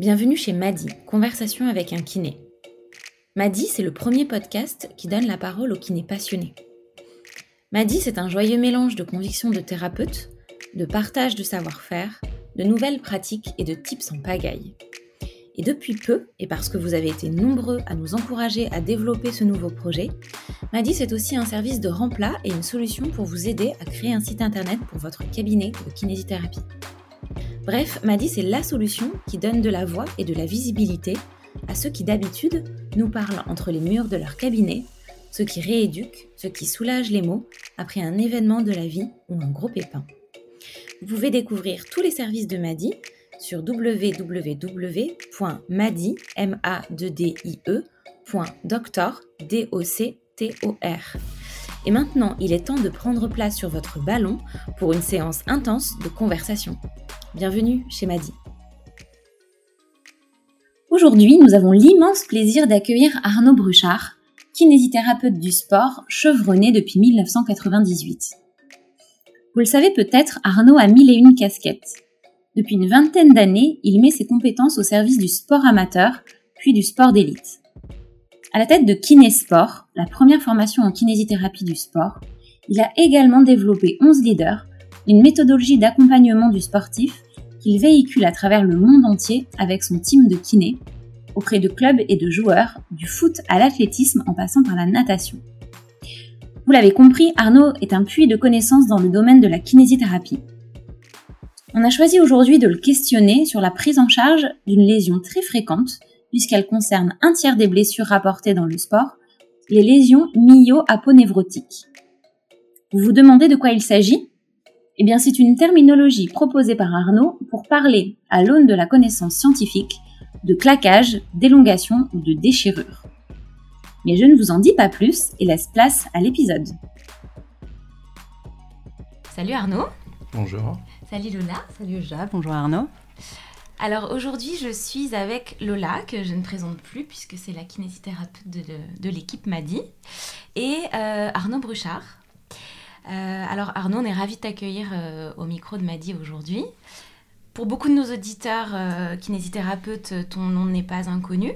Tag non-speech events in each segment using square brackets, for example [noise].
Bienvenue chez Madi, Conversation avec un kiné. Madi, c'est le premier podcast qui donne la parole aux kinés passionnés. Madi, c'est un joyeux mélange de convictions de thérapeute, de partage de savoir-faire, de nouvelles pratiques et de tips en pagaille. Et depuis peu, et parce que vous avez été nombreux à nous encourager à développer ce nouveau projet, Madi c'est aussi un service de remplat et une solution pour vous aider à créer un site internet pour votre cabinet de kinésithérapie. Bref, Madi c'est la solution qui donne de la voix et de la visibilité à ceux qui d'habitude nous parlent entre les murs de leur cabinet ceux qui rééduquent, ceux qui soulagent les maux après un événement de la vie ou un gros pépin. Vous pouvez découvrir tous les services de Madi sur www.madi.doctor. Et maintenant, il est temps de prendre place sur votre ballon pour une séance intense de conversation. Bienvenue chez Madi. Aujourd'hui, nous avons l'immense plaisir d'accueillir Arnaud Bruchard, kinésithérapeute du sport, chevronné depuis 1998. Vous le savez peut-être, Arnaud a mille et une casquettes. Depuis une vingtaine d'années, il met ses compétences au service du sport amateur, puis du sport d'élite. À la tête de Kinésport, la première formation en kinésithérapie du sport, il a également développé 11 leaders, une méthodologie d'accompagnement du sportif qu'il véhicule à travers le monde entier avec son team de kinés, auprès de clubs et de joueurs, du foot à l'athlétisme en passant par la natation. Vous l'avez compris, Arnaud est un puits de connaissances dans le domaine de la kinésithérapie. On a choisi aujourd'hui de le questionner sur la prise en charge d'une lésion très fréquente, puisqu'elle concerne un tiers des blessures rapportées dans le sport, les lésions myo-aponevrotiques. Vous vous demandez de quoi il s'agit? Eh bien, c'est une terminologie proposée par Arnaud pour parler, à l'aune de la connaissance scientifique, de claquage, d'élongation ou de déchirure. Mais je ne vous en dis pas plus et laisse place à l'épisode. Salut Arnaud. Bonjour. Salut Lola. Salut Jacques. Bonjour Arnaud. Alors aujourd'hui, je suis avec Lola, que je ne présente plus puisque c'est la kinésithérapeute de, l'équipe Madi, et euh, Arnaud Bruchard. Euh, alors Arnaud, on est ravi de t'accueillir euh, au micro de Madi aujourd'hui. Pour beaucoup de nos auditeurs kinésithérapeutes, ton nom n'est pas inconnu,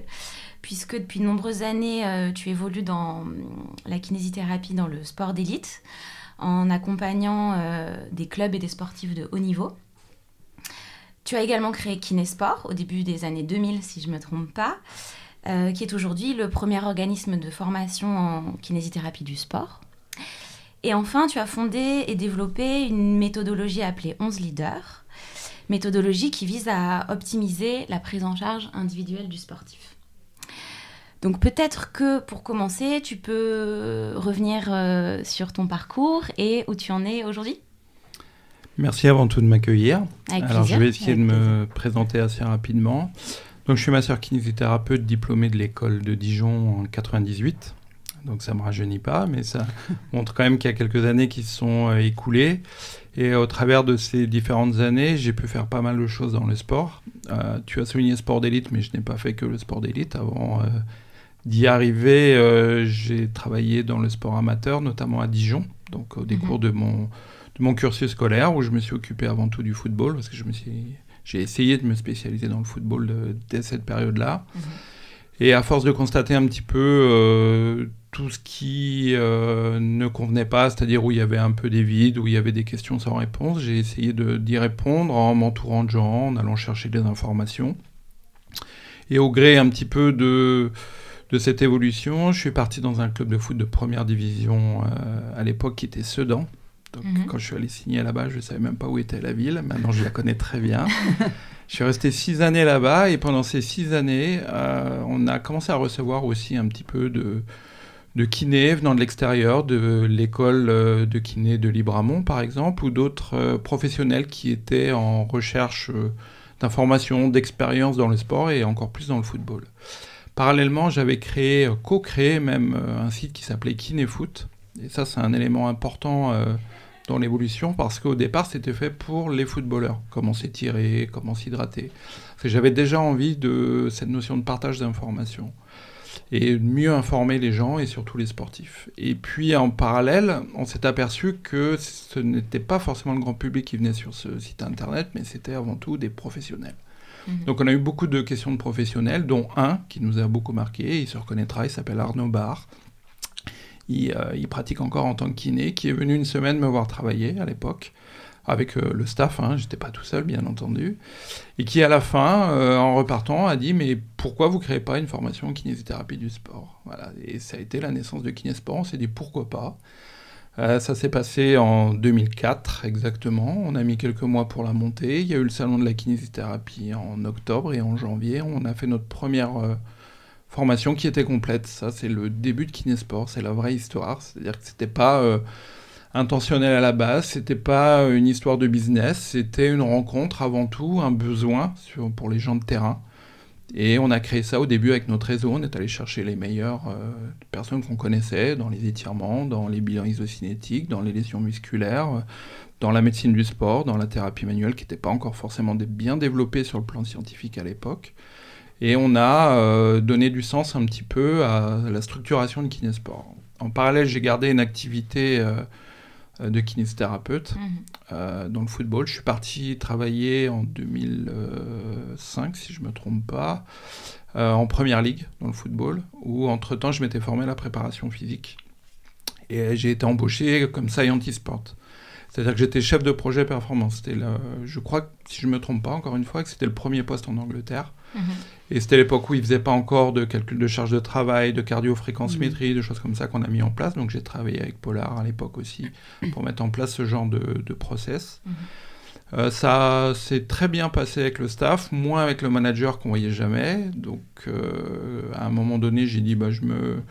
puisque depuis de nombreuses années, tu évolues dans la kinésithérapie dans le sport d'élite, en accompagnant des clubs et des sportifs de haut niveau. Tu as également créé Kinésport au début des années 2000, si je ne me trompe pas, qui est aujourd'hui le premier organisme de formation en kinésithérapie du sport. Et enfin, tu as fondé et développé une méthodologie appelée 11 leaders, méthodologie qui vise à optimiser la prise en charge individuelle du sportif. Donc peut-être que pour commencer, tu peux revenir euh, sur ton parcours et où tu en es aujourd'hui? Merci avant tout de m'accueillir. Alors je vais essayer de me présenter assez rapidement. Donc je suis masseur kinésithérapeute diplômé de l'école de Dijon en 98. Donc ça ne me rajeunit pas, mais ça [laughs] montre quand même qu'il y a quelques années qui se sont euh, écoulées. Et au travers de ces différentes années, j'ai pu faire pas mal de choses dans le sport. Euh, tu as souligné sport d'élite, mais je n'ai pas fait que le sport d'élite. Avant euh, d'y arriver, j'ai travaillé dans le sport amateur, notamment à Dijon, donc au décours mhm. de, mon, de mon cursus scolaire, où je me suis occupé avant tout du football, parce que je me suis, j'ai essayé de me spécialiser dans le football dès cette période-là. Mhm. Et à force de constater un petit peu tout ce qui euh, ne convenait pas, c'est-à-dire où il y avait un peu des vides, où il y avait des questions sans réponse. J'ai essayé d'y répondre en m'entourant de gens, en allant chercher des informations. Et au gré un petit peu de, de cette évolution, je suis parti dans un club de foot de première division euh, à l'époque qui était Sedan. Donc, mhm. quand je suis allé signer là-bas, je ne savais même pas où était la ville. Maintenant, je la connais très bien. [laughs] je suis resté six années là-bas et pendant ces six années, euh, on a commencé à recevoir aussi un petit peu de, de kiné venant de l'extérieur, de l'école euh, de kiné de Libramont par exemple, ou d'autres euh, professionnels qui étaient en recherche euh, d'informations, d'expérience dans le sport et encore plus dans le football. Parallèlement, j'avais créé, co-créé même un site qui s'appelait Kinéfoot. Et ça, c'est un élément important dans l'évolution parce qu'au départ, c'était fait pour les footballeurs. Comment s'étirer, comment s'hydrater. J'avais déjà envie de cette notion de partage d'informations et mieux informer les gens et surtout les sportifs. Et puis en parallèle, on s'est aperçu que ce n'était pas forcément le grand public qui venait sur ce site internet, mais c'était avant tout des professionnels. Mhm. Donc on a eu beaucoup de questions de professionnels, dont un qui nous a beaucoup marqué, il se reconnaîtra, il s'appelle Arnaud Barr. Il, euh, il, pratique encore en tant que kiné, qui est venu une semaine me voir travailler à l'époque avec euh, le staff, hein, j'étais pas tout seul bien entendu, et qui à la fin, euh, en repartant, a dit mais pourquoi vous créez pas une formation en kinésithérapie du sport? Voilà, et ça a été la naissance de Kinésport, on s'est dit pourquoi pas. Ça s'est passé en 2004 exactement, on a mis quelques mois pour la monter, il y a eu le salon de la kinésithérapie en octobre et en janvier, on a fait notre première formation qui était complète, ça c'est le début de Kinésport, c'est la vraie histoire, c'est-à-dire que c'était pas intentionnel à la base, c'était pas une histoire de business, c'était une rencontre avant tout, un besoin pour les gens de terrain. Et on a créé ça au début avec notre réseau, on est allé chercher les meilleures euh, personnes qu'on connaissait dans les étirements, dans les bilans isocinétiques, dans les lésions musculaires, dans la médecine du sport, dans la thérapie manuelle qui n'était pas encore forcément bien développée sur le plan scientifique à l'époque. Et on a euh, donné du sens un petit peu à la structuration de Kinesport. En parallèle, j'ai gardé une activité euh, de kinésithérapeute mhm. euh, dans le football. Je suis parti travailler en 2005, si je ne me trompe pas, euh, en première ligue dans le football, où entre-temps je m'étais formé à la préparation physique. Et j'ai été embauché comme scientist sport. C'est-à-dire que j'étais chef de projet performance. C'était je crois, si je ne me trompe pas, encore une fois, que c'était le premier poste en Angleterre. Mhm. Et c'était l'époque où ils ne faisaient pas encore de calcul de charge de travail, de cardio-fréquence-métrie, mhm. de choses comme ça qu'on a mis en place. Donc j'ai travaillé avec Polar à l'époque aussi pour mettre en place ce genre de, process. Mhm. Euh, ça s'est très bien passé avec le staff, moins avec le manager qu'on voyait jamais. Donc euh, à un moment donné, j'ai dit bah, je me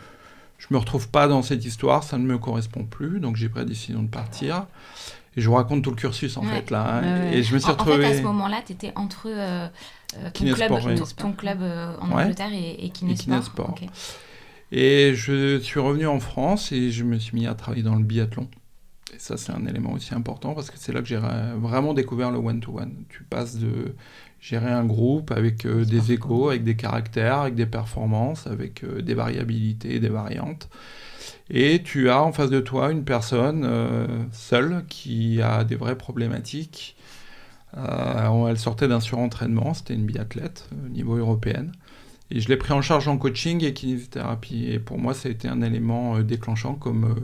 je me retrouve pas dans cette histoire, ça ne me correspond plus. Donc j'ai pris la décision de partir. Et je vous raconte tout le cursus en fait là. Hein. Et je me suis retrouvé. En fait, à ce moment-là, tu étais entre euh, euh, ton, club, ton, club euh, en Angleterre et, et Kinesport. Et, je suis revenu en France et je me suis mis à travailler dans le biathlon. Et ça, c'est un élément aussi important parce que c'est là que j'ai vraiment découvert le one-to-one. Tu passes de gérer un groupe avec des échos, avec des caractères, avec des performances, avec des variabilités, des variantes et tu as en face de toi une personne euh, seule qui a des vraies problématiques. Euh, elle sortait d'un surentraînement, c'était une biathlète au niveau européen. Et je l'ai pris en charge en coaching et kinésithérapie. Et pour moi, ça a été un élément euh, déclenchant comme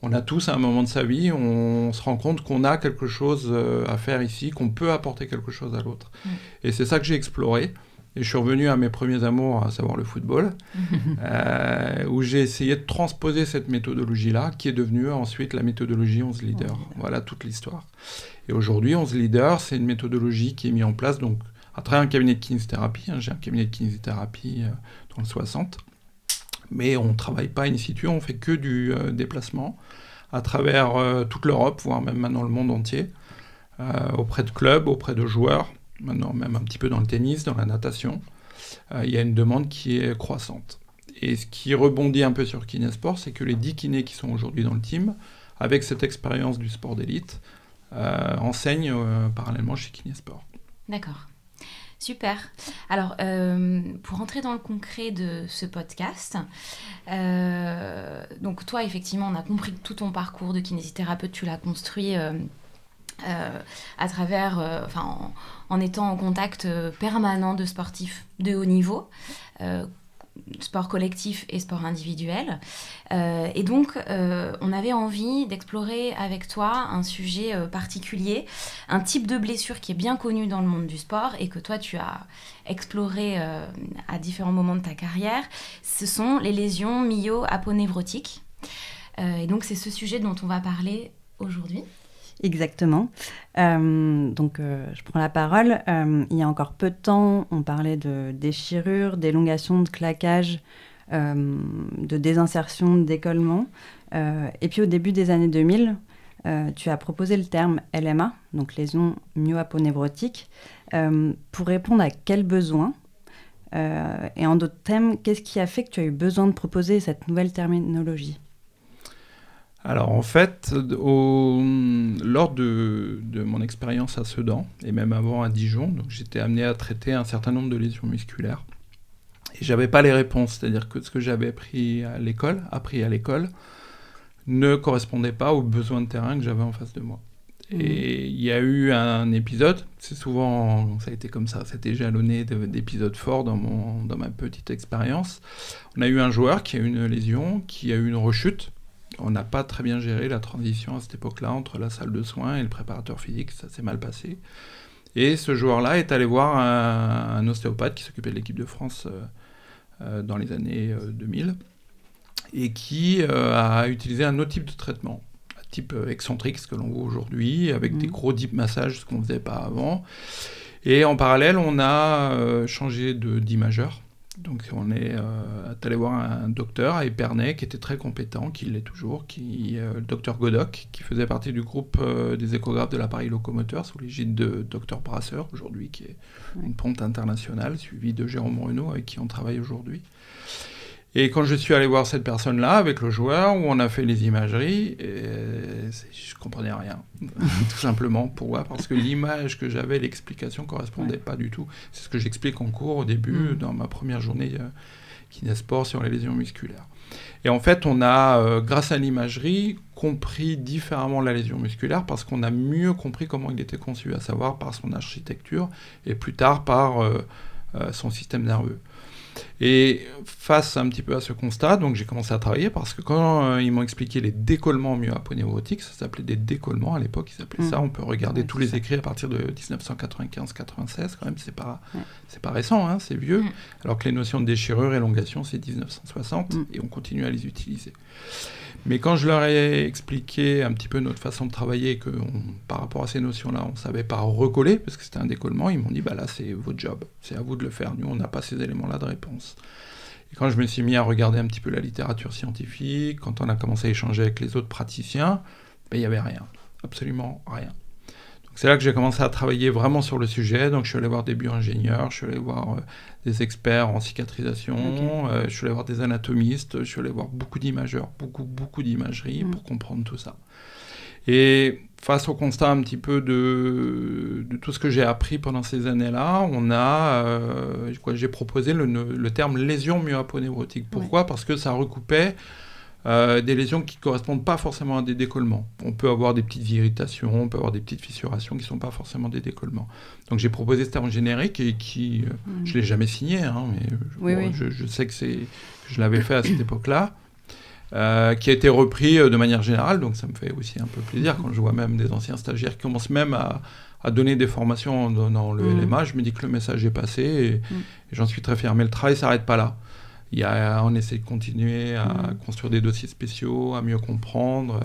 on a tous à un moment de sa vie, on, se rend compte qu'on a quelque chose à faire ici, qu'on peut apporter quelque chose à l'autre. Mm. Et c'est ça que j'ai exploré. Et je suis revenu à mes premiers amours, à savoir le football, [laughs] euh, où j'ai essayé de transposer cette méthodologie-là, qui est devenue ensuite la méthodologie 11 leaders. Voilà toute l'histoire. Et aujourd'hui, 11 leaders, c'est une méthodologie qui est mise en place donc, à travers un cabinet de kinésithérapie. Hein. j'ai un cabinet de kinésithérapie euh, dans le 60. Mais on ne travaille pas in situ, on fait que du euh, déplacement à travers toute l'Europe, voire même maintenant le monde entier, auprès de clubs, auprès de joueurs maintenant même un petit peu dans le tennis, dans la natation, euh, il y a une demande qui est croissante. Et ce qui rebondit un peu sur Kinesport, c'est que les 10 kinés qui sont aujourd'hui dans le team, avec cette expérience du sport d'élite, euh, enseignent euh, parallèlement chez Kinesport. D'accord. Super. Alors, pour entrer dans le concret de ce podcast, donc toi, effectivement, on a compris que tout ton parcours de kinésithérapeute, tu l'as construit à travers, euh, enfin, en, étant en contact euh, permanent de sportifs de haut niveau, sport collectif et sport individuel. et donc, on avait envie d'explorer avec toi un sujet particulier, un type de blessure qui est bien connu dans le monde du sport et que toi, tu as exploré à différents moments de ta carrière. Ce sont les lésions myo-aponévrotiques. et donc, c'est ce sujet dont on va parler aujourd'hui. Exactement. Euh, donc, euh, je prends la parole. Euh, il y a encore peu de temps, on parlait de déchirure, d'élongation, de claquage, de désinsertion, décollement. et puis, au début des années 2000, tu as proposé le terme LMA, donc lésion myoaponevrotique, pour répondre à quel besoin Et en d'autres thèmes, qu'est-ce qui a fait que tu as eu besoin de proposer cette nouvelle terminologie? Alors en fait, lors de, mon expérience à Sedan, et même avant à Dijon, j'étais amené à traiter un certain nombre de lésions musculaires. Et j'avais pas les réponses, c'est-à-dire que ce que j'avais appris à l'école, appris à l'école, ne correspondait pas aux besoins de terrain que j'avais en face de moi. Et il y a eu un épisode, c'est souvent, ça a été comme ça, c'était jalonné d'épisodes forts dans, mon, dans ma petite expérience. On a eu un joueur qui a eu une lésion, qui a eu une rechute. On n'a pas très bien géré la transition à cette époque-là entre la salle de soins et le préparateur physique, ça s'est mal passé. Et ce joueur-là est allé voir un, ostéopathe qui s'occupait de l'équipe de France euh, euh, dans les années 2000 euh, et qui a utilisé un autre type de traitement type euh, excentrique, ce que l'on voit aujourd'hui, avec des mhm. gros deep massages, ce qu'on ne faisait pas avant. Et en parallèle, on a euh, changé d'imageur. Donc on est euh, allé voir un docteur à Épernay qui était très compétent, qui l'est toujours, qui, le docteur Godoc, qui faisait partie du groupe des échographes de l'appareil locomoteur sous l'égide de docteur Brasseur aujourd'hui, qui est une ponte internationale, suivi de Jérôme Renaud avec qui on travaille aujourd'hui. Et quand je suis allé voir cette personne-là avec le joueur, où on a fait les imageries, et je comprenais rien. [laughs] tout simplement. Pourquoi? Parce que l'image que j'avais, l'explication ne correspondait pas du tout. C'est ce que j'explique en cours au début, mm. dans ma première journée euh, Kinesport sur les lésions musculaires. Et en fait, on a, euh, grâce à l'imagerie, compris différemment la lésion musculaire parce qu'on a mieux compris comment il était conçu, à savoir par son architecture et plus tard par euh, euh, son système nerveux. Et face un petit peu à ce constat, donc j'ai commencé à travailler parce que quand euh, ils m'ont expliqué les décollements myoaponeurotiques, ça s'appelait des décollements à l'époque, ils s'appelaient ça. Mm. On peut regarder tous les écrits à partir de 1995-96, quand même, c'est pas, c'est pas récent, hein, c'est vieux. Mm. Alors que les notions de déchirure, élongation, c'est 1960 mm. et on continue à les utiliser. Mais quand je leur ai expliqué un petit peu notre façon de travailler, que par rapport à ces notions-là, on ne savait pas recoller, parce que c'était un décollement, ils m'ont dit, bah là, c'est votre job, c'est à vous de le faire. Nous, on n'a pas ces éléments-là de réponse. Et quand je me suis mis à regarder un petit peu la littérature scientifique, quand on a commencé à échanger avec les autres praticiens, ben, il n'y avait rien, absolument rien. C'est là que j'ai commencé à travailler vraiment sur le sujet. Donc, je suis allé voir des bio-ingénieurs, je suis allé voir euh, des experts en cicatrisation, euh, je suis allé voir des anatomistes, je suis allé voir beaucoup d'imageurs, beaucoup, beaucoup d'imagerie pour comprendre tout ça. Et face au constat un petit peu de, tout ce que j'ai appris pendant ces années-là, on a, euh, j'ai proposé le, terme lésion myoaponeurotique. Pourquoi? Parce que ça recoupait euh, des lésions qui ne correspondent pas forcément à des décollements. On peut avoir des petites irritations, on peut avoir des petites fissurations qui ne sont pas forcément des décollements. Donc j'ai proposé ce terme générique et qui, euh, mm. je ne l'ai jamais signé, hein, mais je, sais que, que je l'avais fait à cette époque-là. Euh, qui a été repris de manière générale, donc ça me fait aussi un peu plaisir quand je vois même des anciens stagiaires qui commencent même à, donner des formations dans, le mm. LMA. Je me dis que le message est passé et, mm. et j'en suis très fier. Mais le travail ne s'arrête pas là. Il y a, on essaie de continuer à mm. construire des dossiers spéciaux, à mieux comprendre.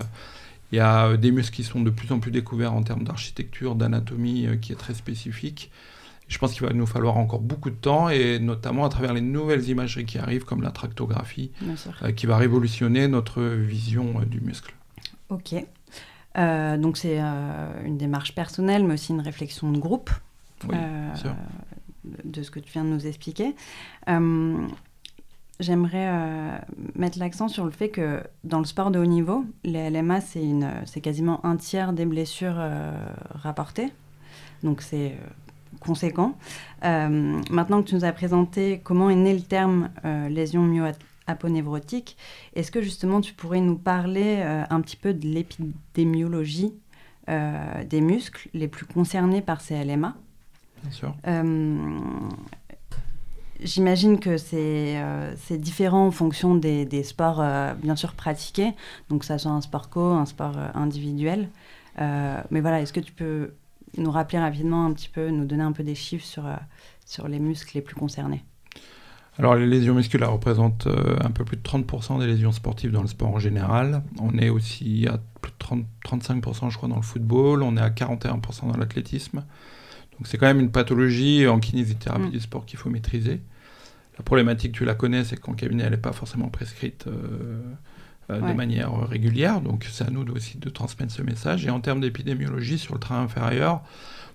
Il y a euh, des muscles qui sont de plus en plus découverts en termes d'architecture, d'anatomie, euh, qui est très spécifique. Je pense qu'il va nous falloir encore beaucoup de temps, et notamment à travers les nouvelles imageries qui arrivent, comme la tractographie, euh, qui va révolutionner notre vision du muscle. Ok. donc c'est une démarche personnelle, mais aussi une réflexion de groupe. Oui, de ce que tu viens de nous expliquer. J'aimerais euh, mettre l'accent sur le fait que dans le sport de haut niveau, les LMA, c'est quasiment un tiers des blessures euh, rapportées. Donc c'est euh, conséquent. maintenant que tu nous as présenté comment est né le terme lésion myoaponévrotique, est-ce que justement tu pourrais nous parler un petit peu de l'épidémiologie des muscles les plus concernés par ces LMA Bien sûr. J'imagine que euh, c'est différent en fonction des, sports, euh, bien sûr, pratiqués, donc ça soit un sport co, un sport euh, individuel. mais voilà, est-ce que tu peux nous rappeler rapidement un petit peu, nous donner un peu des chiffres sur, sur les muscles les plus concernés? Alors les lésions musculaires représentent un peu plus de 30% des lésions sportives dans le sport en général. On est aussi à plus de 30, 35% je crois dans le football, on est à 41% dans l'athlétisme. Donc c'est quand même une pathologie en kinésithérapie mm. du sport qu'il faut maîtriser. La problématique, tu la connais, c'est qu'en cabinet, elle n'est pas forcément prescrite euh, euh, de manière régulière. Donc c'est à nous aussi de transmettre ce message. Et en termes d'épidémiologie, sur le train inférieur,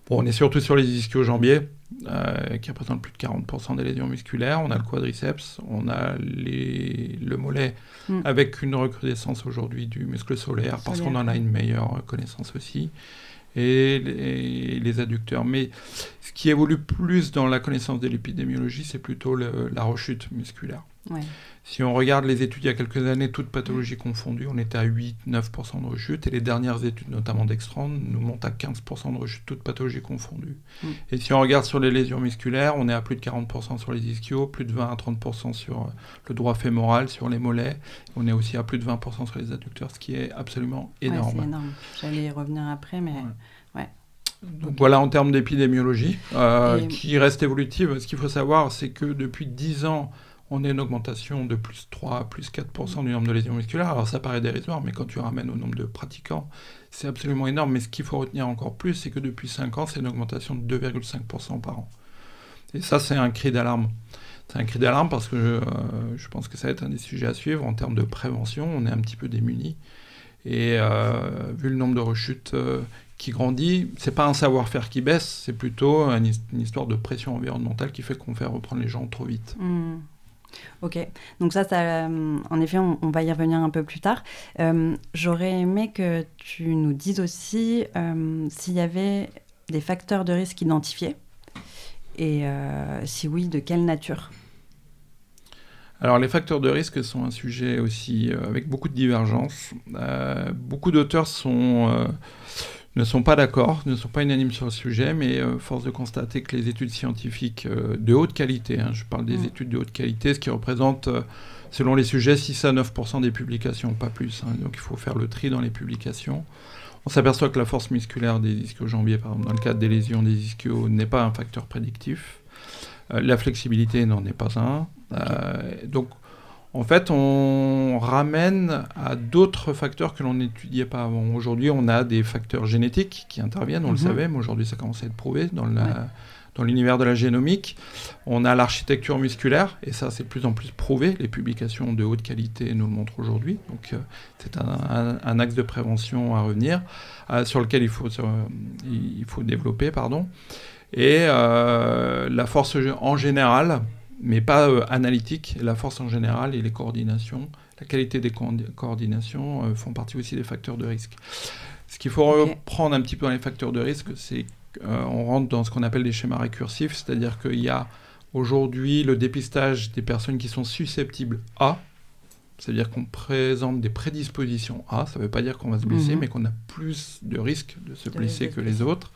bon, on est surtout sur les ischio-jambiers, euh, qui représentent plus de 40% des lésions musculaires. On a le quadriceps, on a les, le mollet, mm. avec une recrudescence aujourd'hui du muscle solaire, parce qu'on en a une meilleure connaissance aussi et les, adducteurs. Mais ce qui évolue plus dans la connaissance de l'épidémiologie, c'est plutôt la rechute musculaire. Si on regarde les études il y a quelques années, toutes pathologies confondues, on était à 8-9% de rechute, et les dernières études, notamment d'Extrand, nous montent à 15% de rechute, toutes pathologies confondues. Mm. Et si on regarde sur les lésions musculaires, on est à plus de 40% sur les ischios, plus de 20 à 30% sur euh, le droit fémoral, sur les mollets, on est aussi à plus de 20% sur les adducteurs, ce qui est absolument énorme. c'est énorme. J'allais y revenir après, mais... Ouais. Donc voilà en termes d'épidémiologie, euh, qui reste évolutive. Ce qu'il faut savoir, c'est que depuis 10 ans, on a une augmentation de plus 3, plus 4% du nombre de lésions musculaires. Alors ça paraît dérisoire, mais quand tu ramènes au nombre de pratiquants, c'est absolument énorme. Mais ce qu'il faut retenir encore plus, c'est que depuis 5 ans, c'est une augmentation de 2,5% par an. Et ça, c'est un cri d'alarme. C'est un cri d'alarme parce que euh, je, pense que ça va être un des sujets à suivre en termes de prévention. On est un petit peu démunis. Et euh, vu le nombre de rechutes euh, qui grandit, c'est pas un savoir-faire qui baisse, c'est plutôt une, histoire de pression environnementale qui fait qu'on fait reprendre les gens trop vite. Mmh. Ok, donc ça, euh, en effet, on, va y revenir un peu plus tard. Euh, j'aurais aimé que tu nous dises aussi euh, s'il y avait des facteurs de risque identifiés et si oui, de quelle nature alors les facteurs de risque sont un sujet aussi avec beaucoup de divergences. beaucoup d'auteurs sont ne sont pas d'accord, ne sont pas unanimes sur le sujet, mais euh, force de constater que les études scientifiques euh, de haute qualité, hein, je parle des mm. études de haute qualité, ce qui représente, euh, selon les sujets, 6 à 9% des publications, pas plus. Hein. donc il faut faire le tri dans les publications. On s'aperçoit que la force musculaire des ischio-jambiers, par exemple, dans le cadre des lésions des ischios, n'est pas un facteur prédictif. la flexibilité n'en est pas un. donc en fait, on ramène à d'autres facteurs que l'on n'étudiait pas avant. Aujourd'hui, on a des facteurs génétiques qui interviennent, on le mhm. savait, mais aujourd'hui, ça commence à être prouvé dans dans l'univers de la génomique. On a l'architecture musculaire, et ça, c'est de plus en plus prouvé. Les publications de haute qualité nous le montrent aujourd'hui. Donc, euh, c'est un, axe de prévention à revenir, euh, sur lequel il faut, il faut développer. Pardon. Et euh, la force en général, mais pas euh, analytique. La force en général et les coordinations, la qualité des coordinations euh, font partie aussi des facteurs de risque. Ce qu'il faut reprendre un petit peu dans les facteurs de risque, c'est qu'on rentre dans ce qu'on appelle des schémas récursifs, c'est-à-dire qu'il y a aujourd'hui le dépistage des personnes qui sont susceptibles à, c'est-à-dire qu'on présente des prédispositions à, ça ne veut pas dire qu'on va se blesser, mhm. mais qu'on a plus de risques de se blesser que les autres.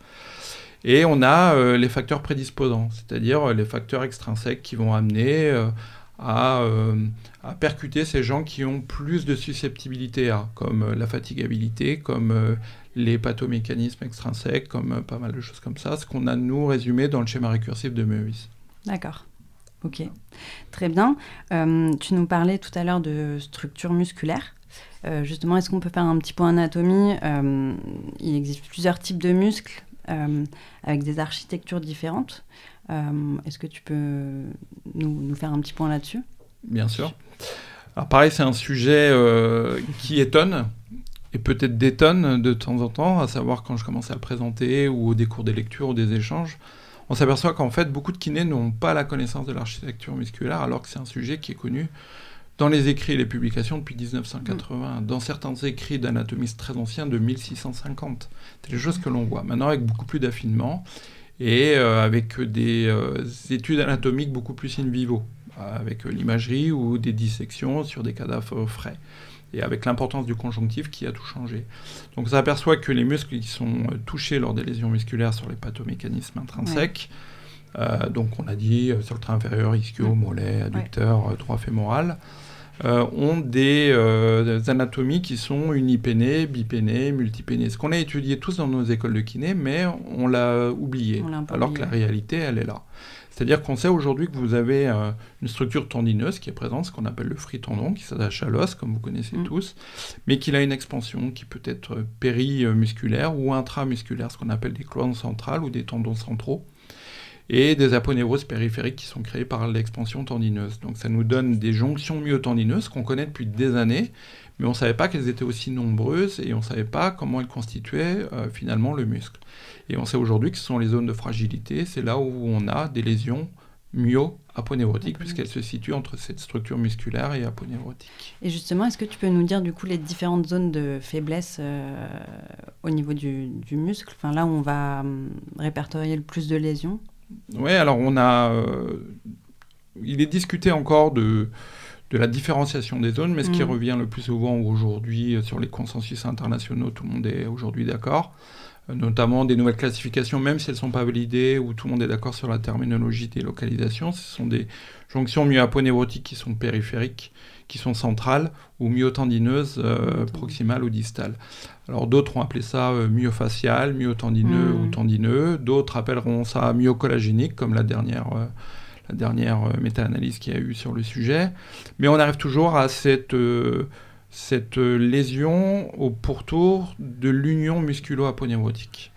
Et on a euh, les facteurs prédisposants, c'est-à-dire euh, les facteurs extrinsèques qui vont amener euh, à, percuter ces gens qui ont plus de susceptibilité à, comme la fatigabilité, comme les pathomécanismes extrinsèques, comme pas mal de choses comme ça, ce qu'on a nous résumé dans le schéma récursif de Meuvis. D'accord. Ok, très bien. tu nous parlais tout à l'heure de structure musculaire. justement, est-ce qu'on peut faire un petit point anatomie? Il existe plusieurs types de muscles. Euh, avec des architectures différentes. Euh, est-ce que tu peux nous, faire un petit point là-dessus? Bien sûr. Alors pareil, c'est un sujet euh, qui étonne et peut-être détonne de temps en temps, à savoir quand je commence à le présenter ou des cours des lectures ou des échanges. On s'aperçoit qu'en fait, beaucoup de kinés n'ont pas la connaissance de l'architecture musculaire, alors que c'est un sujet qui est connu dans les écrits et les publications depuis 1980, dans certains écrits d'anatomistes très anciens de 1650. C'est des choses que l'on voit. Maintenant, avec beaucoup plus d'affinement et euh, avec des euh, études anatomiques beaucoup plus in vivo, avec l'imagerie ou des dissections sur des cadavres frais. Et avec l'importance du conjonctif qui a tout changé. Donc, on s'aperçoit que les muscles qui sont euh, touchés lors des lésions musculaires sur les pathomécanismes intrinsèques, donc on a dit sur le trait inférieur, ischio, mollet, adducteur, droit fémoral, euh, ont euh, des, anatomies qui sont unipénées, bipénées, multipénées. Ce qu'on a étudié tous dans nos écoles de kiné, mais on l'a oublié, alors que la réalité, elle est là. C'est-à-dire qu'on sait aujourd'hui que vous avez euh, une structure tendineuse qui est présente, ce qu'on appelle le fritendon, qui s'attache à l'os, comme vous connaissez mm. tous, mais qu'il a une expansion qui peut être périmusculaire ou intramusculaire, ce qu'on appelle des clones centrales ou des tendons centraux et des aponeuroses périphériques qui sont créées par l'expansion tendineuse. Donc ça nous donne des jonctions myotendineuses qu'on connaît depuis des années, mais on ne savait pas qu'elles étaient aussi nombreuses et on ne savait pas comment elles constituaient euh, finalement le muscle. Et on sait aujourd'hui que ce sont les zones de fragilité, c'est là où on a des lésions myo-aponeurotiques, puisqu'elles se situent entre cette structure musculaire et aponeurotique. Et justement, est-ce que tu peux nous dire du coup les différentes zones de faiblesse euh, au niveau du, du muscle, enfin, là où on va hum, répertorier le plus de lésions? Oui, alors on a. Euh, il est discuté encore de, de la différenciation des zones, mais ce qui Mm. revient le plus souvent aujourd'hui sur les consensus internationaux, tout le monde est aujourd'hui d'accord, euh, notamment des nouvelles classifications, même si elles ne sont pas validées, où tout le monde est d'accord sur la terminologie des localisations, ce sont des jonctions myoaponeurotiques qui sont périphériques, qui sont centrales, ou myotendineuses, euh, proximales ou distales. Alors d'autres ont appelé ça euh, myofacial, myotendineux Mm. ou tendineux, d'autres appelleront ça myocollagénique, comme la dernière, euh, la dernière euh, méta-analyse qu'il y a eu sur le sujet. Mais on arrive toujours à cette, cette lésion au pourtour de l'union musculo-aponeurotique.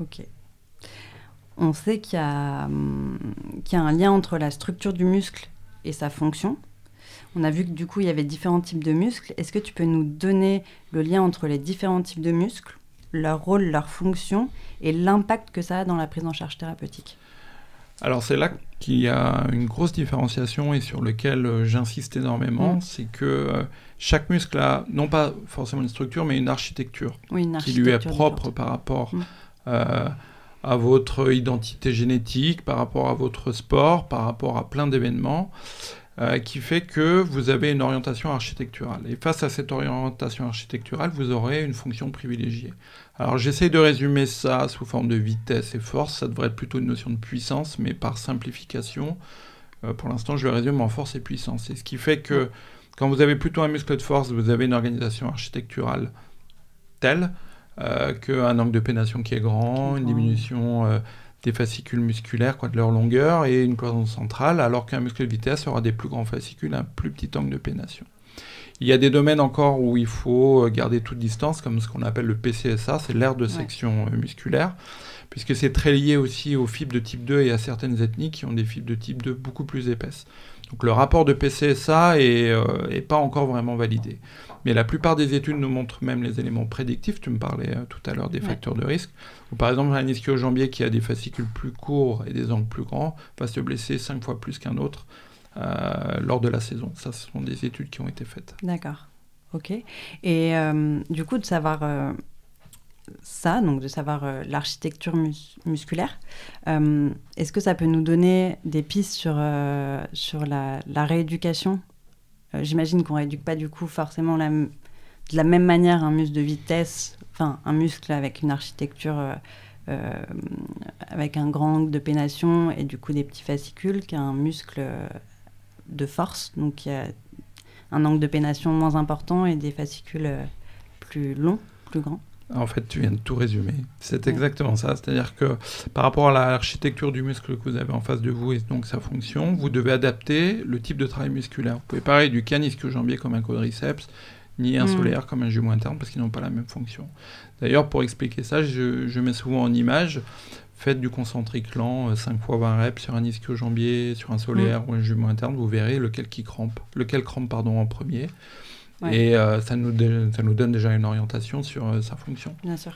Ok. On sait qu'il y, hum, qu'il y a un lien entre la structure du muscle et sa fonction. On a vu que du coup, il y avait différents types de muscles. Est-ce que tu peux nous donner le lien entre les différents types de muscles, leur rôle, leur fonction et l'impact que ça a dans la prise en charge thérapeutique? Alors c'est là qu'il y a une grosse différenciation et sur lequel euh, j'insiste énormément, Mm. c'est que euh, chaque muscle a non pas forcément une structure, mais une architecture. Oui, une qui lui est propre par rapport Mm. euh, à votre identité génétique, par rapport à votre sport, par rapport à plein d'événements, euh, qui fait que vous avez une orientation architecturale. Et face à cette orientation architecturale, vous aurez une fonction privilégiée. Alors j'essaie de résumer ça sous forme de vitesse et force, ça devrait être plutôt une notion de puissance, mais par simplification, euh, pour l'instant je le résume en force et puissance. Et ce qui fait que quand vous avez plutôt un muscle de force, vous avez une organisation architecturale telle qu'un angle de pénation qui est grand, une diminution euh, des fascicules musculaires, quoi, de leur longueur, et une cloison centrale, alors qu'un muscle de vitesse aura des plus grands fascicules, un plus petit angle de pénation. Il y a des domaines encore où il faut euh, garder toute distance, comme ce qu'on appelle le PCSA, c'est l'aire de section euh, musculaire, puisque c'est très lié aussi aux fibres de type 2 et à certaines ethnies qui ont des fibres de type 2 beaucoup plus épaisses. Donc le rapport de PCSA est, euh, pas encore vraiment validé. Mais la plupart des études nous montrent même les éléments prédictifs. Tu me parlais euh, tout à l'heure des Ouais. facteurs de risque. Ou par exemple, un ischio-jambier qui a des fascicules plus courts et des angles plus grands va se blesser 5 fois plus qu'un autre euh, lors de la saison. Ça, ce sont des études qui ont été faites. D'accord. Ok. Et du coup, de savoir ça, donc de savoir euh, l'architecture mus- musculaire, euh, est-ce que ça peut nous donner des pistes sur, euh, sur la, rééducation? J'imagine qu'on rééduque pas du coup forcément la de la même manière un muscle de vitesse, enfin un muscle avec une architecture avec un grand angle de pénation et du coup des petits fascicules qu'un muscle de force, donc qui a un angle de pénation moins important et des fascicules plus longs, plus grands. En fait, tu viens de tout résumer. C'est exactement ça. C'est-à-dire que par rapport à l'architecture du muscle que vous avez en face de vous et donc sa fonction, vous devez adapter le type de travail musculaire. Vous pouvez pas rééduquer un ischio-jambier comme un quadriceps, ni un Mm. solaire comme un jumeau interne parce qu'ils n'ont pas la même fonction. D'ailleurs, pour expliquer ça, je, je mets souvent en image, faites du concentrique lent, euh, 5 fois 20 reps sur un ischio-jambier, sur un solaire ou un jumeau interne, vous verrez lequel qui crampe, lequel crampe pardon, en premier. Ouais. Et euh, ça, nous ça nous donne déjà une orientation sur euh, sa fonction. Bien sûr.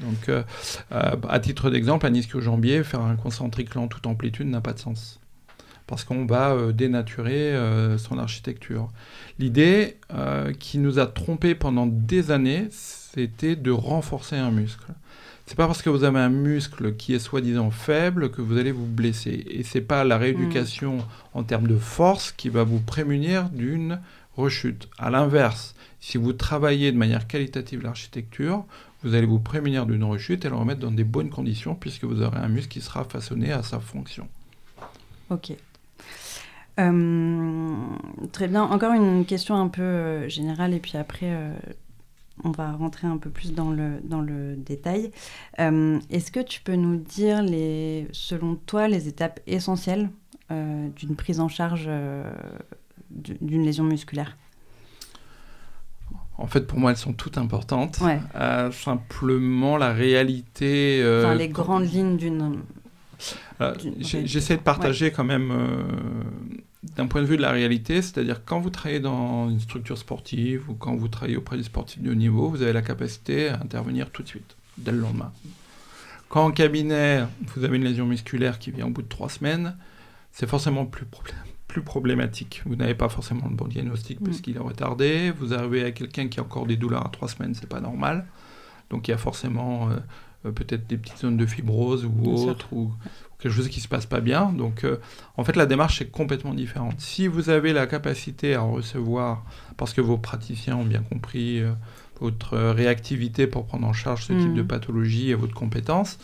Donc, euh, à titre d'exemple, un ischio-jambier, faire un concentrique lent toute amplitude n'a pas de sens. Parce qu'on va dénaturer son architecture. L'idée qui nous a trompés pendant des années, c'était de renforcer un muscle. C'est pas parce que vous avez un muscle qui est soi-disant faible que vous allez vous blesser. Et c'est pas la rééducation en termes de force qui va vous prémunir d'une rechute. À l'inverse, si vous travaillez de manière qualitative l'architecture, vous allez vous prémunir d'une rechute et le remettre dans des bonnes conditions puisque vous aurez un muscle qui sera façonné à sa fonction. Ok. Euh, très bien. Encore une question un peu euh, générale et puis après, euh, on va rentrer un peu plus dans le, dans le détail. Est-ce que tu peux nous dire, les, selon toi, les étapes essentielles d'une prise en charge d'une lésion musculaire En fait, pour moi, elles sont toutes importantes. Ouais. Euh, simplement, la réalité... euh, Enfin, les grandes lignes d'une... Euh. J'essaie de partager quand même d'un point de vue de la réalité, c'est-à-dire quand vous travaillez dans une structure sportive ou quand vous travaillez auprès des sportifs de haut niveau, vous avez la capacité à intervenir tout de suite, dès le lendemain. Quand en cabinet, vous avez une lésion musculaire qui vient au bout de trois semaines, c'est forcément plus, problé- plus problématique. Vous n'avez pas forcément le bon diagnostic parce Mm. qu'il est retardé. Vous arrivez à quelqu'un qui a encore des douleurs à trois semaines, c'est pas normal. Donc il y a forcément euh, peut-être des petites zones de fibrose ou autre, ou, quelque chose qui se passe pas bien. Donc, euh, en fait, la démarche est complètement différente. Si vous avez la capacité à recevoir, parce que vos praticiens ont bien compris euh, votre réactivité pour prendre en charge ce type de mm. pathologie et votre compétence,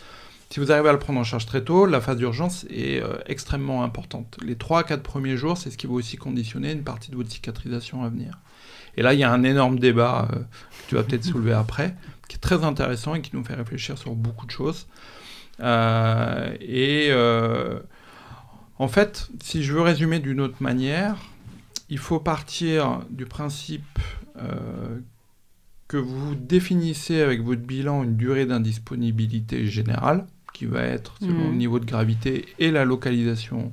si vous arrivez à le prendre en charge très tôt, la phase d'urgence est euh, extrêmement importante. Les 3-4 premiers jours, c'est ce qui va aussi conditionner une partie de votre cicatrisation à venir. Et là, il y a un énorme débat que tu vas peut-être [laughs] soulever après, qui est très intéressant et qui nous fait réfléchir sur beaucoup de choses. Euh, et euh, en fait, si je veux résumer d'une autre manière, il faut partir du principe euh, que vous définissez avec votre bilan une durée d'indisponibilité générale, qui va être selon le mmh. niveau de gravité et la localisation